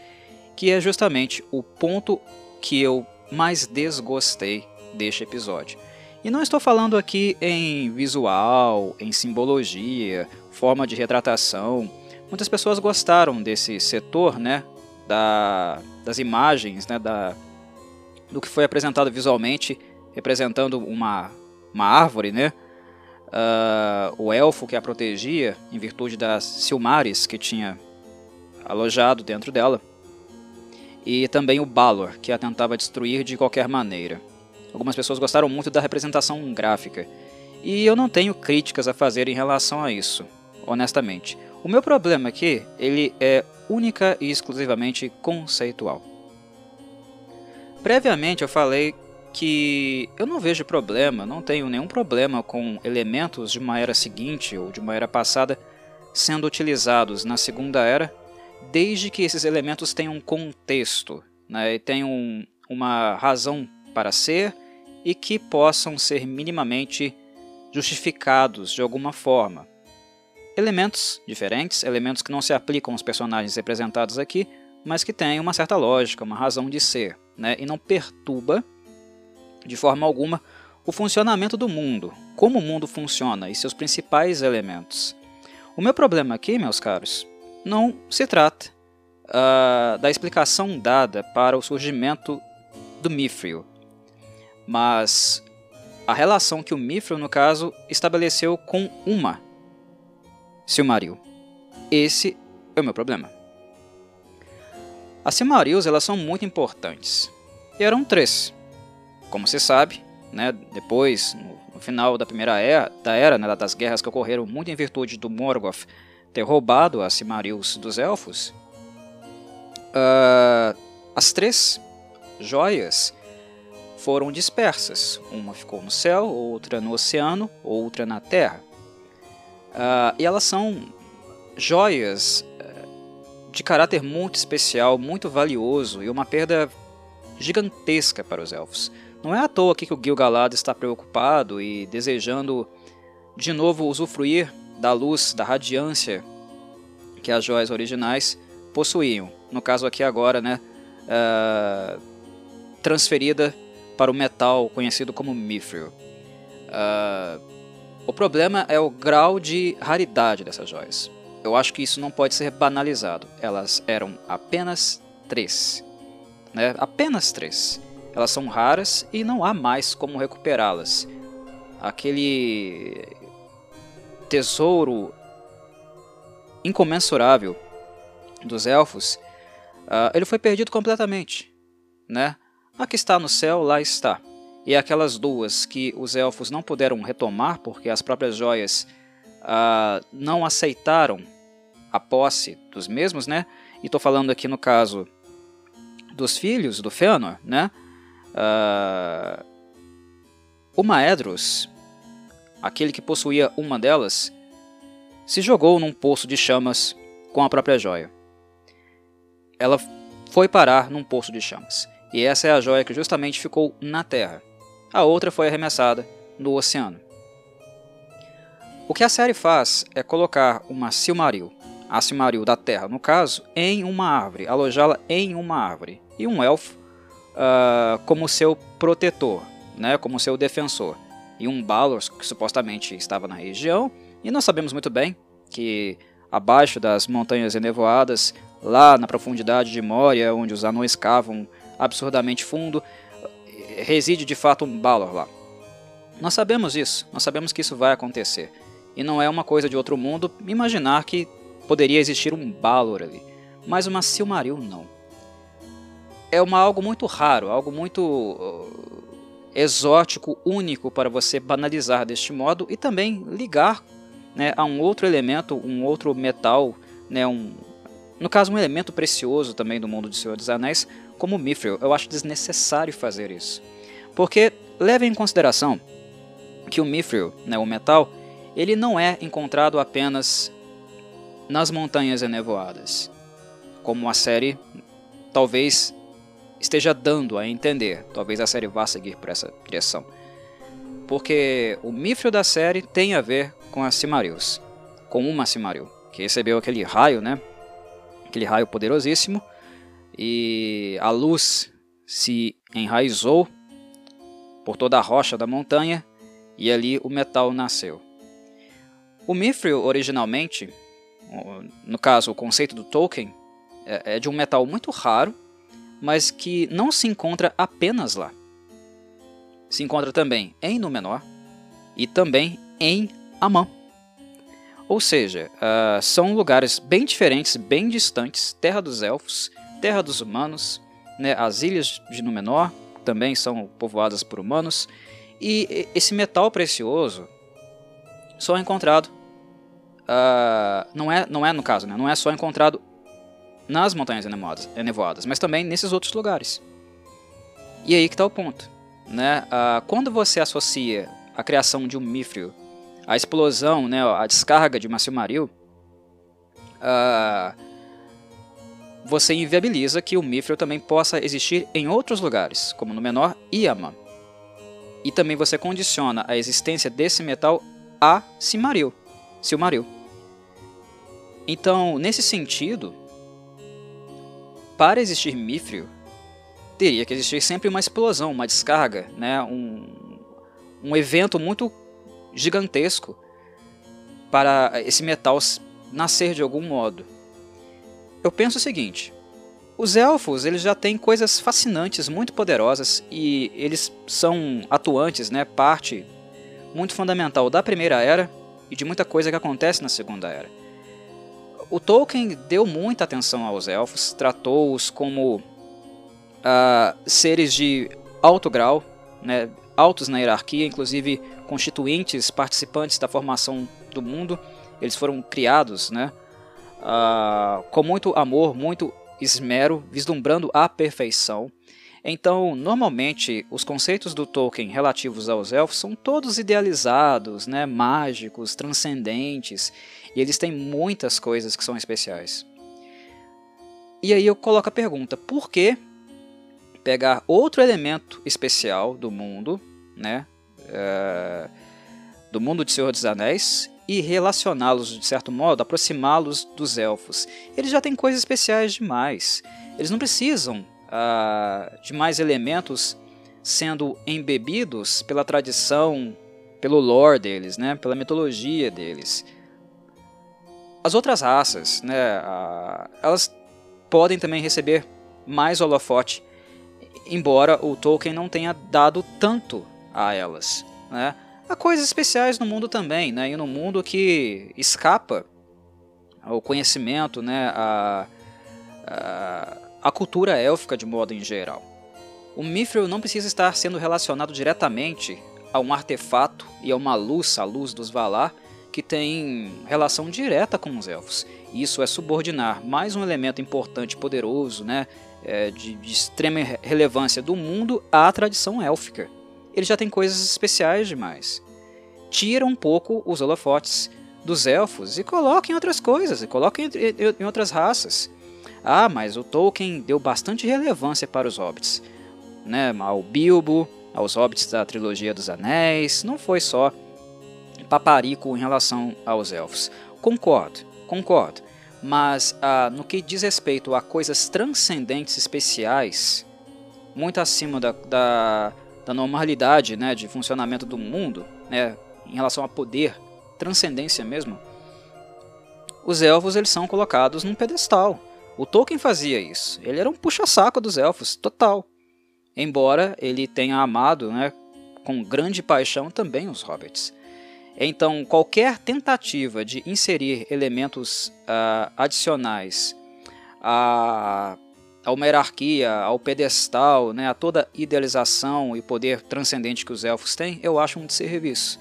que é justamente o ponto que eu mais desgostei deste episódio. E não estou falando aqui em visual, em simbologia, forma de retratação. Muitas pessoas gostaram desse setor, né, da, das imagens, né, da, do que foi apresentado visualmente, representando uma, uma árvore, né, uh, o elfo que a protegia em virtude das Silmares que tinha alojado dentro dela, e também o Balor, que a tentava destruir de qualquer maneira. Algumas pessoas gostaram muito da representação gráfica, e eu não tenho críticas a fazer em relação a isso, honestamente. O meu problema aqui, ele é única e exclusivamente conceitual. Previamente eu falei que eu não vejo problema, não tenho nenhum problema com elementos de uma era seguinte ou de uma era passada sendo utilizados na segunda era, desde que esses elementos tenham contexto né, e tenham uma razão para ser e que possam ser minimamente justificados de alguma forma. Elementos diferentes, elementos que não se aplicam aos personagens representados aqui, mas que têm uma certa lógica, uma razão de ser, né, e não perturba de forma alguma o funcionamento do mundo, como o mundo funciona e seus principais elementos. O meu problema aqui, meus caros, não se trata uh, da explicação dada para o surgimento do Mithril, mas a relação que o Mithril, no caso, estabeleceu com uma Silmaril. Esse é o meu problema. As Silmarils elas são muito importantes. E eram três. Como se sabe, né, depois, no, final da primeira era, da era né, das guerras que ocorreram muito em virtude do Morgoth ter roubado as Silmarils dos Elfos, uh, as três joias foram dispersas. Uma ficou no céu, outra no oceano, outra na terra. Uh, e elas são joias uh, de caráter muito especial, muito valioso e uma perda gigantesca para os elfos. Não é à toa que o Gil-galad está preocupado e desejando de novo usufruir da luz, da radiância que as joias originais possuíam. No caso aqui agora, né, uh, transferida para o metal conhecido como Mithril. Uh, o problema é o grau de raridade dessas joias. Eu acho que isso não pode ser banalizado. Elas eram apenas três. Né? Apenas três. Elas são raras e não há mais como recuperá-las. Aquele tesouro incomensurável dos elfos, uh, ele foi perdido completamente, né? A que está no céu, lá está. E aquelas duas que os elfos não puderam retomar porque as próprias joias uh, não aceitaram a posse dos mesmos, né? E estou falando aqui no caso dos filhos do Fëanor, né? Uh, o Maedros, aquele que possuía uma delas, se jogou num poço de chamas com a própria joia. Ela foi parar num poço de chamas. E essa é a joia que justamente ficou na Terra. A outra foi arremessada no oceano. O que a série faz é colocar uma Silmaril, a Silmaril da Terra no caso, em uma árvore, alojá-la em uma árvore, e um elfo uh, como seu protetor, né, como seu defensor, e um Balor que supostamente estava na região, e nós sabemos muito bem que abaixo das montanhas enevoadas, lá na profundidade de Moria, onde os anões cavam absurdamente fundo, reside de fato um Balor lá. Nós sabemos isso, nós sabemos que isso vai acontecer. E não é uma coisa de outro mundo imaginar que poderia existir um Balor ali. Mas uma Silmaril não. É uma, algo muito raro, algo muito uh, exótico, único para você banalizar deste modo e também ligar né, a um outro elemento, um outro metal, né, um, no caso um elemento precioso também do mundo de Senhor dos Anéis, como o Mithril. Eu acho desnecessário fazer isso. Porque leve em consideração que o Mithril, né, o metal, ele não é encontrado apenas nas montanhas enevoadas, como a série talvez esteja dando a entender. Talvez a série vá seguir por essa direção. Porque o Mithril da série tem a ver com as Silmarils, com uma Silmaril, que recebeu aquele raio, né? Aquele raio poderosíssimo, e a luz se enraizou por toda a rocha da montanha, e ali o metal nasceu. O Mithril, originalmente, no caso, o conceito do Tolkien, é, é de um metal muito raro, mas que não se encontra apenas lá. Se encontra também em Númenor e também em Amã. Ou seja, uh, são lugares bem diferentes, bem distantes, terra dos elfos, terra dos humanos, né, as ilhas de Númenor também são povoadas por humanos, e esse metal precioso só é encontrado, uh, não, é, não é no caso, né, não é só encontrado nas montanhas enevoadas, mas também nesses outros lugares. E aí que está o ponto. Né? Uh, quando você associa a criação de um Mithril à explosão, né, a descarga de uma Silmaril, uh, você inviabiliza que o Mithril também possa existir em outros lugares, como no menor Iama. E também você condiciona a existência desse metal a Silmaril. Silmaril. Então, nesse sentido, para existir Mithril, teria que existir sempre uma explosão, uma descarga, né? um, um evento muito gigantesco para esse metal nascer de algum modo. Eu penso o seguinte: os elfos eles já têm coisas fascinantes, muito poderosas e eles são atuantes, né? Parte muito fundamental da primeira era e de muita coisa que acontece na segunda era. O Tolkien deu muita atenção aos elfos, tratou-os como uh, seres de alto grau, né, altos na hierarquia, inclusive constituintes, participantes da formação do mundo. Eles foram criados né, uh, com muito amor, muito esmero, vislumbrando a perfeição. Então, normalmente, os conceitos do Tolkien relativos aos elfos são todos idealizados, né, mágicos, transcendentes, e eles têm muitas coisas que são especiais. E aí eu coloco a pergunta: por que pegar outro elemento especial do mundo, né, é, do mundo de Senhor dos Anéis, e relacioná-los de certo modo, aproximá-los dos elfos? Eles já têm coisas especiais demais. Eles não precisam uh, de mais elementos sendo embebidos pela tradição, pelo lore deles, né, pela mitologia deles. As outras raças, né, uh, elas podem também receber mais holofote, embora o Tolkien não tenha dado tanto a elas. Né? Há coisas especiais no mundo também, né, e no mundo que escapa ao conhecimento, né, a, a a cultura élfica de modo em geral. O Mithril não precisa estar sendo relacionado diretamente a um artefato e a uma luz, a luz dos Valar, que tem relação direta com os elfos. Isso é subordinar mais um elemento importante poderoso, né, é, de, de extrema relevância do mundo à tradição élfica. Ele já tem coisas especiais demais. Tira um pouco os holofotes dos elfos e coloca em outras coisas, e coloca em, em outras raças. Ah, mas o Tolkien deu bastante relevância para os hobbits, né? Ao Bilbo, aos hobbits da trilogia dos Anéis, não foi só paparico em relação aos elfos. Concordo, concordo. Mas ah, no que diz respeito a coisas transcendentes especiais, muito acima da, da, da normalidade né, de funcionamento do mundo, né, em relação a poder, transcendência mesmo, os elfos eles são colocados num pedestal. O Tolkien fazia isso. Ele era um puxa-saco dos elfos, total. Embora ele tenha amado, né, com grande paixão também os hobbits. Então, qualquer tentativa de inserir elementos uh, adicionais a, a uma hierarquia, ao pedestal, né, a toda idealização e poder transcendente que os elfos têm, eu acho um desserviço.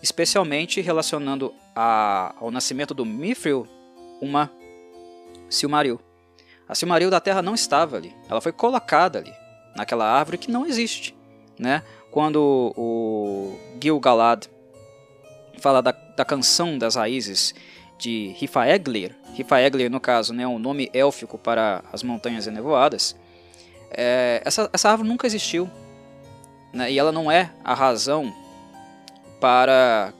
Especialmente relacionando a, ao nascimento do Mithril uma Silmaril. A Silmaril da Terra não estava ali, ela foi colocada ali, naquela árvore que não existe. Né? Quando o Gil-galad fala da, da canção das raízes de Rifaeglir, Rifaeglir no caso é né, um nome élfico para as montanhas enevoadas, é, essa, essa árvore nunca existiu. Né, e ela não é a razão para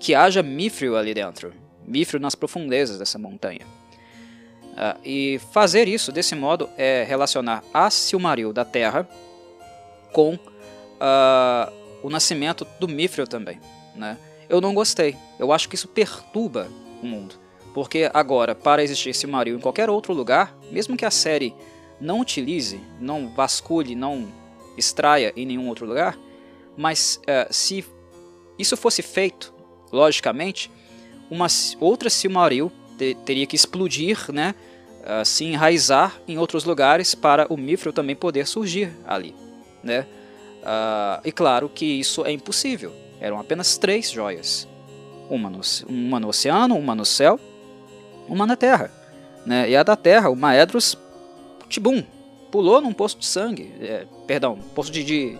que haja Mithril ali dentro, Mithril nas profundezas dessa montanha. Uh, e fazer isso desse modo é relacionar a Silmaril da Terra com uh, o nascimento do Mithril também. Né? Eu não gostei. Eu acho que isso perturba o mundo. Porque agora, para existir Silmaril em qualquer outro lugar, mesmo que a série não utilize, não vasculhe, não extraia em nenhum outro lugar, mas uh, se isso fosse feito, logicamente, uma outra Silmaril te, teria que explodir, né, uh, se enraizar em outros lugares para o Mithril também poder surgir ali, né? Uh, e claro que isso é impossível. Eram apenas três joias, uma no, uma no oceano, uma no céu, uma na terra, né? E a da terra, o Maedros, tibum, pulou num poço de sangue, é, perdão, poço de, de,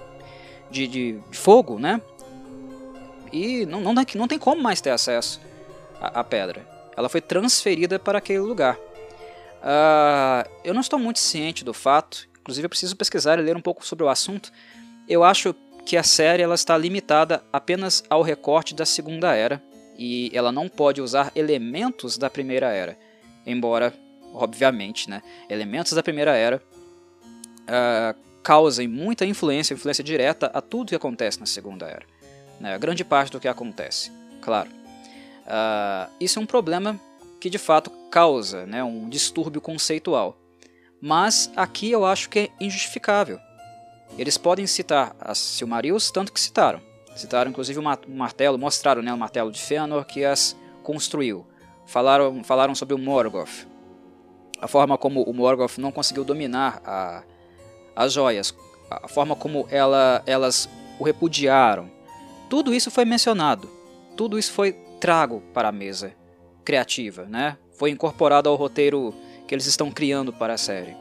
de, de, fogo, né? E não, não, não tem como mais ter acesso à, à pedra. Ela foi transferida para aquele lugar. Uh, eu não estou muito ciente do fato, inclusive eu preciso pesquisar e ler um pouco sobre o assunto. Eu acho que a série ela está limitada apenas ao recorte da Segunda Era e ela não pode usar elementos da Primeira Era, embora, obviamente, né, elementos da Primeira Era uh, causem muita influência, influência direta a tudo que acontece na Segunda Era. Né? A grande parte do que acontece, claro. Uh, isso é um problema que de fato causa né, um distúrbio conceitual. Mas aqui eu acho que é injustificável. Eles podem citar as Silmarils tanto que citaram. Citaram inclusive o martelo, mostraram né, o martelo de Fëanor que as construiu. Falaram, falaram sobre o Morgoth. A forma como o Morgoth não conseguiu dominar a, as joias, a forma como ela, elas o repudiaram. Tudo isso foi mencionado, tudo isso foi trago para a mesa criativa, né? Foi incorporado ao roteiro que eles estão criando para a série.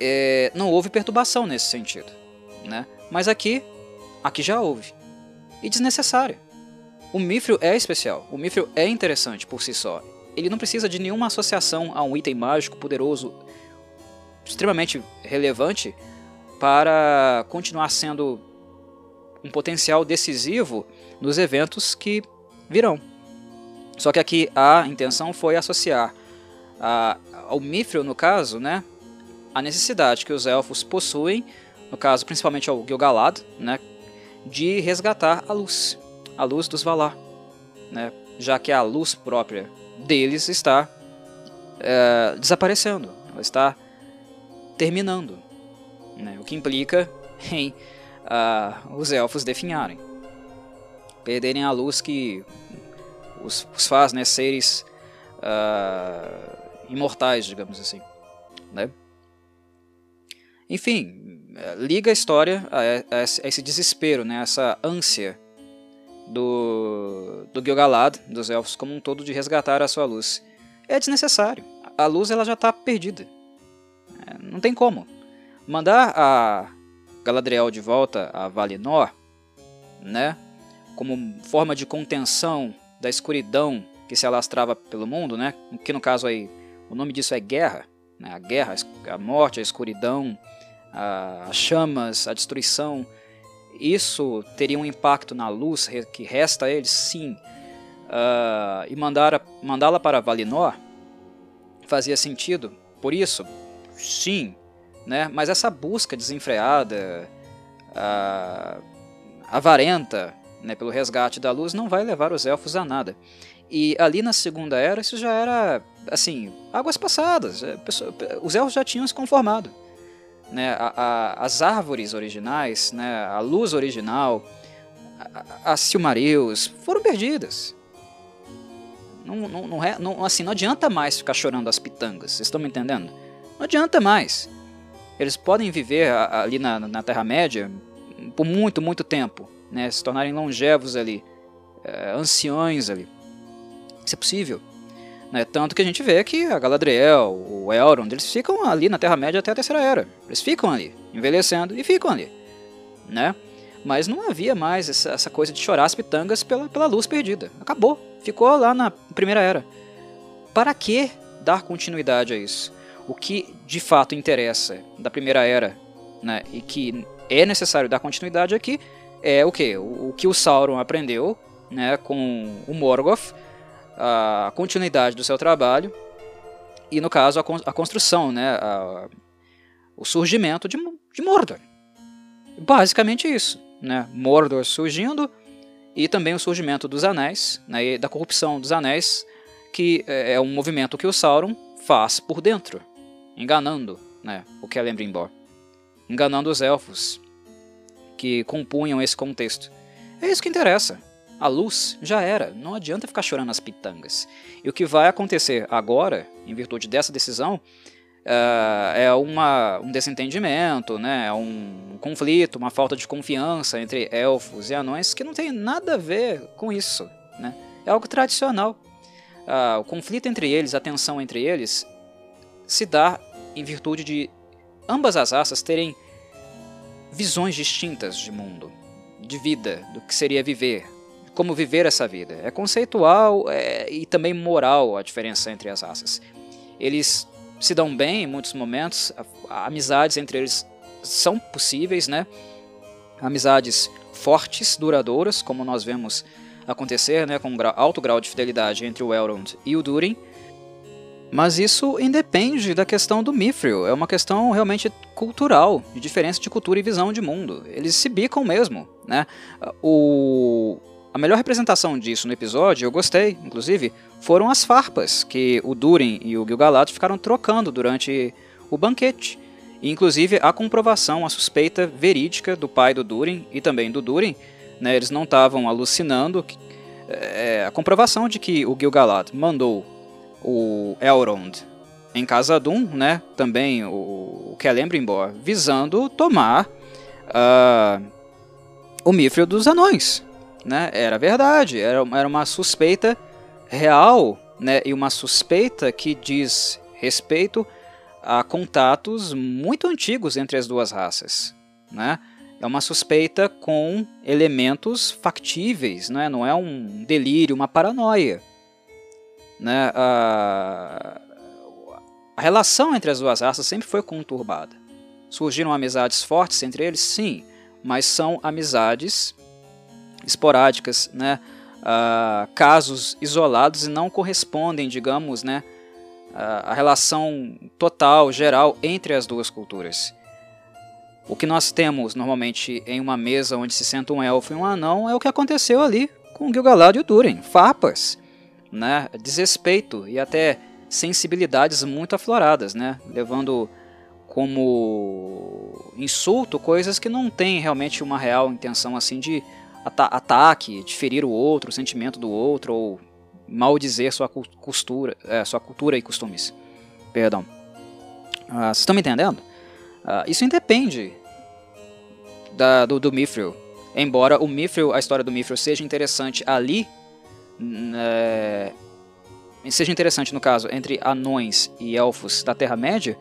É, não houve perturbação nesse sentido, né? Mas aqui, aqui já houve. E desnecessário. O Mithril é especial, o Mithril é interessante por si só. Ele não precisa de nenhuma associação a um item mágico poderoso extremamente relevante para continuar sendo um potencial decisivo nos eventos que virão. Só que aqui a intenção foi associar a, ao Mithril, no caso, né, a necessidade que os elfos possuem, no caso principalmente ao Gil-galad, né, de resgatar a luz, a luz dos Valar, né, já que a luz própria deles está é, desaparecendo, ela está terminando, né? o que implica [LAUGHS] em uh, os elfos definharem, perderem a luz que os, os faz né, seres uh, imortais, digamos assim. Né? Enfim, liga a história a, a, esse desespero, né, essa ânsia do, do Gil-galad, dos elfos como um todo, de resgatar a sua luz. É desnecessário. A luz ela já está perdida. É, não tem como. Mandar a Galadriel de volta a Valinor, né, como forma de contenção da escuridão que se alastrava pelo mundo, né, que no caso aí o nome disso é guerra, né, a guerra, a morte, a escuridão, as chamas, a destruição. Isso teria um impacto na luz que resta a eles? Sim. Uh, e mandá-la para Valinor fazia sentido. Por isso, sim, né? Mas essa busca desenfreada, uh, avarenta, né, pelo resgate da luz, não vai levar os elfos a nada. E ali na Segunda Era isso já era, assim, águas passadas. É, os elfos já tinham se conformado. Né? A, a, as árvores originais, né? a luz original, as Silmarils foram perdidas. Não, não, não, é, não, assim, não adianta mais ficar chorando as pitangas, vocês estão me entendendo? Não adianta mais. Eles podem viver ali na, na Terra-média por muito, muito tempo, né? se tornarem longevos ali, é, anciões ali. Isso é possível. Né? Tanto que a gente vê que a Galadriel, o Elrond, eles ficam ali na Terra-média até a Terceira Era. Eles ficam ali, envelhecendo e ficam ali. Né? Mas não havia mais essa, essa coisa de chorar as pitangas pela, pela luz perdida. Acabou. Ficou lá na Primeira Era. Para que dar continuidade a isso? O que de fato interessa da Primeira Era né, e que é necessário dar continuidade aqui é o que? O, o que o Sauron aprendeu né, com o Morgoth, a continuidade do seu trabalho e, no caso, a, construção, né, a, o surgimento de, de Mordor. Basicamente isso. Né? Mordor surgindo e também o surgimento dos anéis, né, e da corrupção dos anéis, que é, é um movimento que o Sauron faz por dentro, enganando né, o Celebrimbor, enganando os elfos que compunham esse contexto. É isso que interessa. A luz já era, não adianta ficar chorando as pitangas. E o que vai acontecer agora, em virtude dessa decisão, uh, é uma, um desentendimento, né? é um conflito, uma falta de confiança entre elfos e anões que não tem nada a ver com isso. Né? É algo tradicional. Uh, o conflito entre eles, a tensão entre eles, se dá em virtude de ambas as raças terem visões distintas de mundo, de vida, do que seria viver, como viver essa vida. É conceitual é, e também moral a diferença entre as raças. Eles se dão bem em muitos momentos, amizades entre eles são possíveis, né? Amizades fortes, duradouras, como nós vemos acontecer, né, com um alto grau de fidelidade entre o Elrond e o Durin. Mas isso independe da questão do Mithril, é uma questão realmente cultural, de diferença de cultura e visão de mundo. Eles se bicam mesmo, né? O, a melhor representação disso no episódio, eu gostei, inclusive, foram as farpas que o Durin e o Gil-galad ficaram trocando durante o banquete. E, inclusive, a comprovação, a suspeita verídica do pai do Durin e também do Durin, né, eles não estavam alucinando, é, a comprovação de que o Gil-galad mandou o Elrond em Casa-Dûm, né, também o, o Celebrimbor, visando tomar uh, o Mithril dos Anões né, era verdade, era, era uma suspeita real, né, e uma suspeita que diz respeito a contatos muito antigos entre as duas raças, né? É uma suspeita com elementos factíveis, né? não é um delírio, uma paranoia. Né? A, a relação entre as duas raças sempre foi conturbada. Surgiram amizades fortes entre eles? Sim, mas são amizades esporádicas, né? Uh, casos isolados e não correspondem, digamos, né, à relação total, geral entre as duas culturas. O que nós temos normalmente em uma mesa onde se senta um elfo e um anão é o que aconteceu ali com Gil-galad e o Durin, farpas, né, desrespeito e até sensibilidades muito afloradas, né, levando como insulto coisas que não têm realmente uma real intenção assim de ata ataque, de ferir o outro, o sentimento do outro, ou maldizer sua, costura, é, sua cultura e costumes. Perdão. Uh, vocês estão me entendendo? Uh, isso independe da, do, do Mithril. Embora o Mithril, a história do Mithril seja interessante ali, é, seja interessante no caso entre anões e elfos da Terra-média,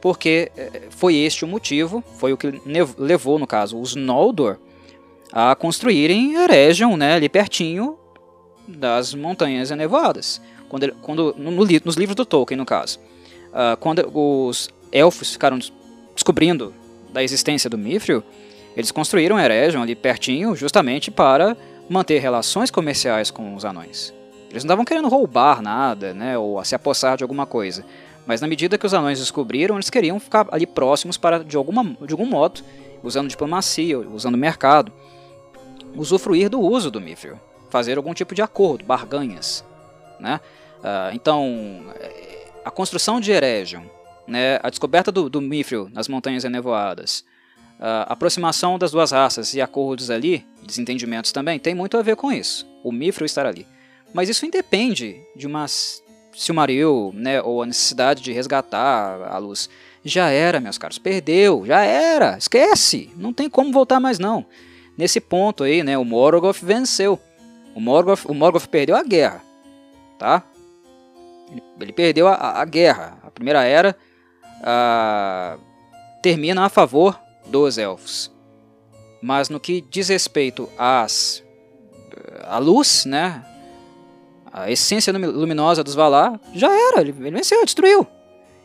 porque é, foi este o motivo, foi o que levou, no caso, os Noldor a construírem Eregion, né, ali pertinho das Montanhas Enevoadas. Quando, quando no, no, nos livros do Tolkien, no caso. Uh, quando os elfos ficaram descobrindo da existência do Mithril, eles construíram Eregion ali pertinho justamente para manter relações comerciais com os anões. Eles não estavam querendo roubar nada, né, ou se apossar de alguma coisa. Mas na medida que os anões descobriram, eles queriam ficar ali próximos para, de, alguma, de algum modo, usando diplomacia, usando mercado, usufruir do uso do Mithril, fazer algum tipo de acordo, barganhas. Né? Uh, então, eh, a construção de Eregion, né, a descoberta do, do Mithril nas Montanhas Enevoadas, a aproximação das duas raças e acordos ali, desentendimentos também, tem muito a ver com isso, o Mithril estar ali. Mas isso independe de uma Silmaril, né, ou a necessidade de resgatar a luz. Já era, meus caros, perdeu, já era, esquece, não tem como voltar mais não. Nesse ponto aí, né, o Morgoth venceu. O Morgoth, o Morgoth perdeu a guerra, tá? Ele, ele perdeu a, a, guerra. A primeira era a, termina a favor dos elfos. Mas no que diz respeito às a luz, né, a essência luminosa dos Valar, já era, ele, ele venceu, destruiu.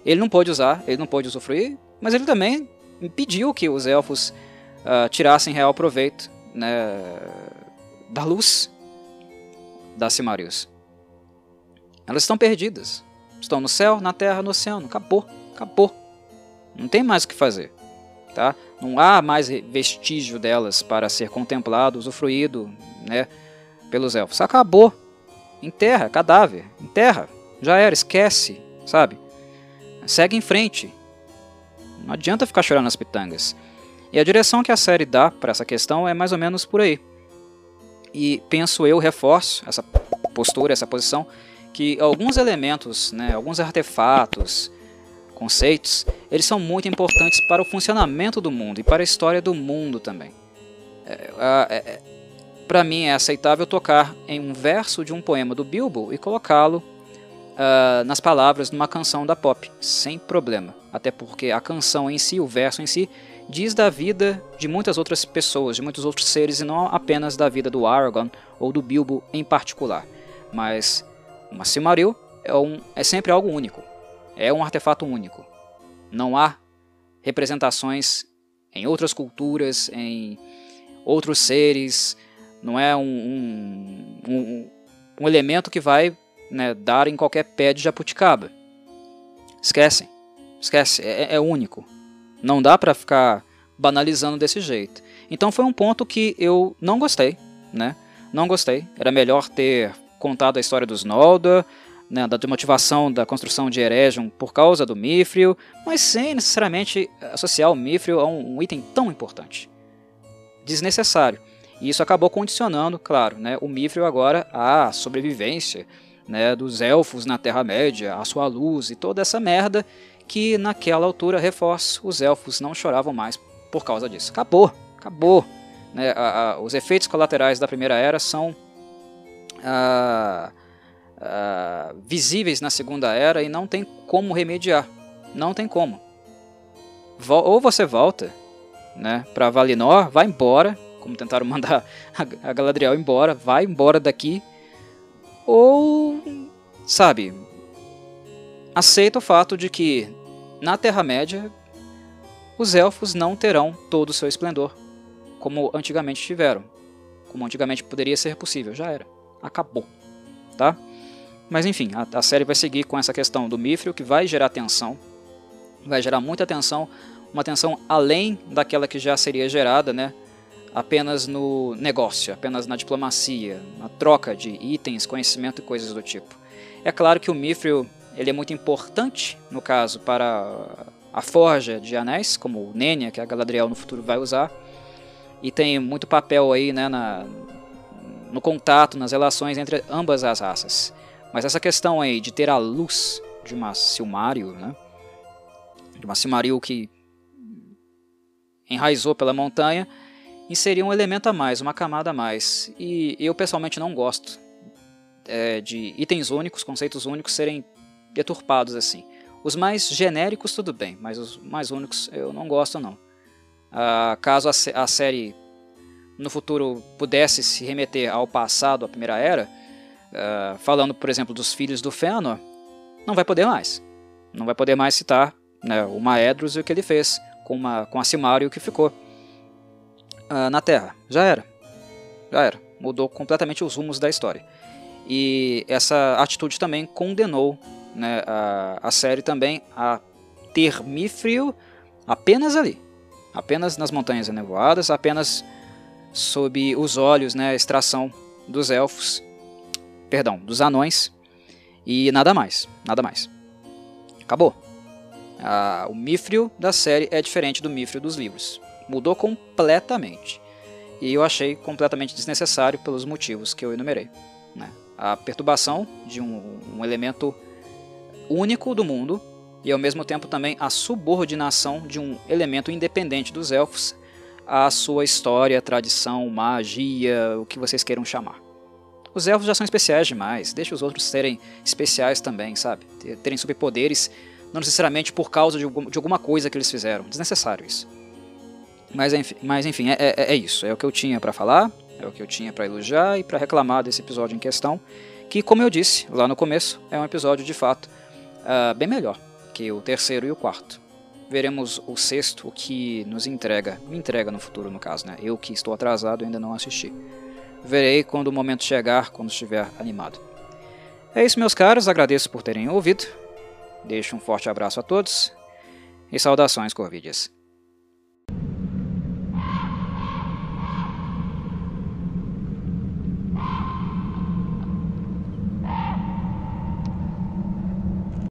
Ele não pôde usar, ele não pôde usufruir, mas ele também impediu que os elfos uh, tirassem real proveito né, da luz. das Silmarils. Elas estão perdidas. Estão no céu, na terra, no oceano. Acabou, acabou. Não tem mais o que fazer. Tá? Não há mais vestígio delas para ser contemplado, usufruído né, pelos elfos. Acabou. Enterra, cadáver. Enterra. Já era, esquece, sabe? Segue em frente. Não adianta ficar chorando nas pitangas. E a direção que a série dá para essa questão é mais ou menos por aí. E penso eu, reforço essa postura, essa posição, que alguns elementos, né, alguns artefatos, conceitos, eles são muito importantes para o funcionamento do mundo e para a história do mundo também. É, é, é, para mim é aceitável tocar em um verso de um poema do Bilbo e colocá-lo uh, nas palavras de uma canção da pop, sem problema. Até porque a canção em si, o verso em si, diz da vida de muitas outras pessoas, de muitos outros seres e não apenas da vida do Aragorn ou do Bilbo em particular. Mas uma Silmaril é, um, é sempre algo único, é um artefato único. Não há representações em outras culturas, em outros seres, não é um, um, um, um elemento que vai né, dar em qualquer pé de jabuticaba. Esquecem, esquece, é, é único. Não dá para ficar banalizando desse jeito. Então foi um ponto que eu não gostei, né? Não gostei. Era melhor ter contado a história dos Noldor, né, da motivação da construção de Eregion por causa do Mithril, mas sem necessariamente associar o Mithril a um, um item tão importante. Desnecessário. E isso acabou condicionando, claro, né, o Mithril agora à sobrevivência né, dos elfos na Terra-média, a sua luz e toda essa merda que naquela altura, reforço, os elfos não choravam mais por causa disso. Acabou, acabou. Né, a, a, os efeitos colaterais da Primeira Era são a, visíveis na Segunda Era e não tem como remediar. Não tem como. Vol ou você volta né, para Valinor, vai embora, como tentaram [LAUGHS] mandar a Galadriel embora, vai embora daqui ou, sabe, aceita o fato de que na Terra-média os elfos não terão todo o seu esplendor, como antigamente tiveram, como antigamente poderia ser possível, já era, acabou, tá? Mas enfim, a, a série vai seguir com essa questão do Mithril, que vai gerar tensão, vai gerar muita tensão, uma tensão além daquela que já seria gerada, né, apenas no negócio, apenas na diplomacia, na troca de itens, conhecimento e coisas do tipo. É claro que o Mithril ele é muito importante, no caso, para a forja de anéis, como o Nenya, que a Galadriel no futuro vai usar, e tem muito papel aí né, na, no contato, nas relações entre ambas as raças. Mas essa questão aí de ter a luz de uma Silmaril, né, de uma Silmaril que enraizou pela montanha, inserir um elemento a mais, uma camada a mais. E eu pessoalmente não gosto é, de itens únicos, conceitos únicos serem deturpados assim. Os mais genéricos tudo bem, mas os mais únicos eu não gosto não. Ah, caso a, a, série no futuro pudesse se remeter ao passado, à Primeira Era, ah, falando por exemplo dos filhos do Fëanor, não vai poder mais. Não vai poder mais citar né, o Maedros e o que ele fez com, uma, com a Silmario que ficou uh, na Terra. Já era. Já era. Mudou completamente os rumos da história. E essa atitude também condenou né, a, a série também a ter Mithril apenas ali. Apenas nas Montanhas Enevoadas, apenas sob os olhos, né, a extração dos elfos, perdão, dos anões, e nada mais, nada mais. Acabou. Ah, o Mithril da série é diferente do Mithril dos livros. Mudou completamente. E eu achei completamente desnecessário pelos motivos que eu enumerei. Né? A perturbação de um, um elemento único do mundo e ao mesmo tempo também a subordinação de um elemento independente dos elfos à sua história, tradição, magia, o que vocês queiram chamar. Os elfos já são especiais demais, deixa os outros serem especiais também, sabe? Terem superpoderes, não necessariamente por causa de, alguma coisa que eles fizeram. Desnecessário isso. Mas enfim, mas, enfim é, é, é isso. É o que eu tinha para falar, é o que eu tinha para elogiar e para reclamar desse episódio em questão. Que, como eu disse lá no começo, é um episódio de fato uh, bem melhor que o terceiro e o quarto. Veremos o sexto, o que nos entrega, me entrega no futuro no caso, né? Eu que estou atrasado ainda não assisti. Verei quando o momento chegar, quando estiver animado. É isso, meus caros, agradeço por terem ouvido. Deixo um forte abraço a todos e saudações, Corvides.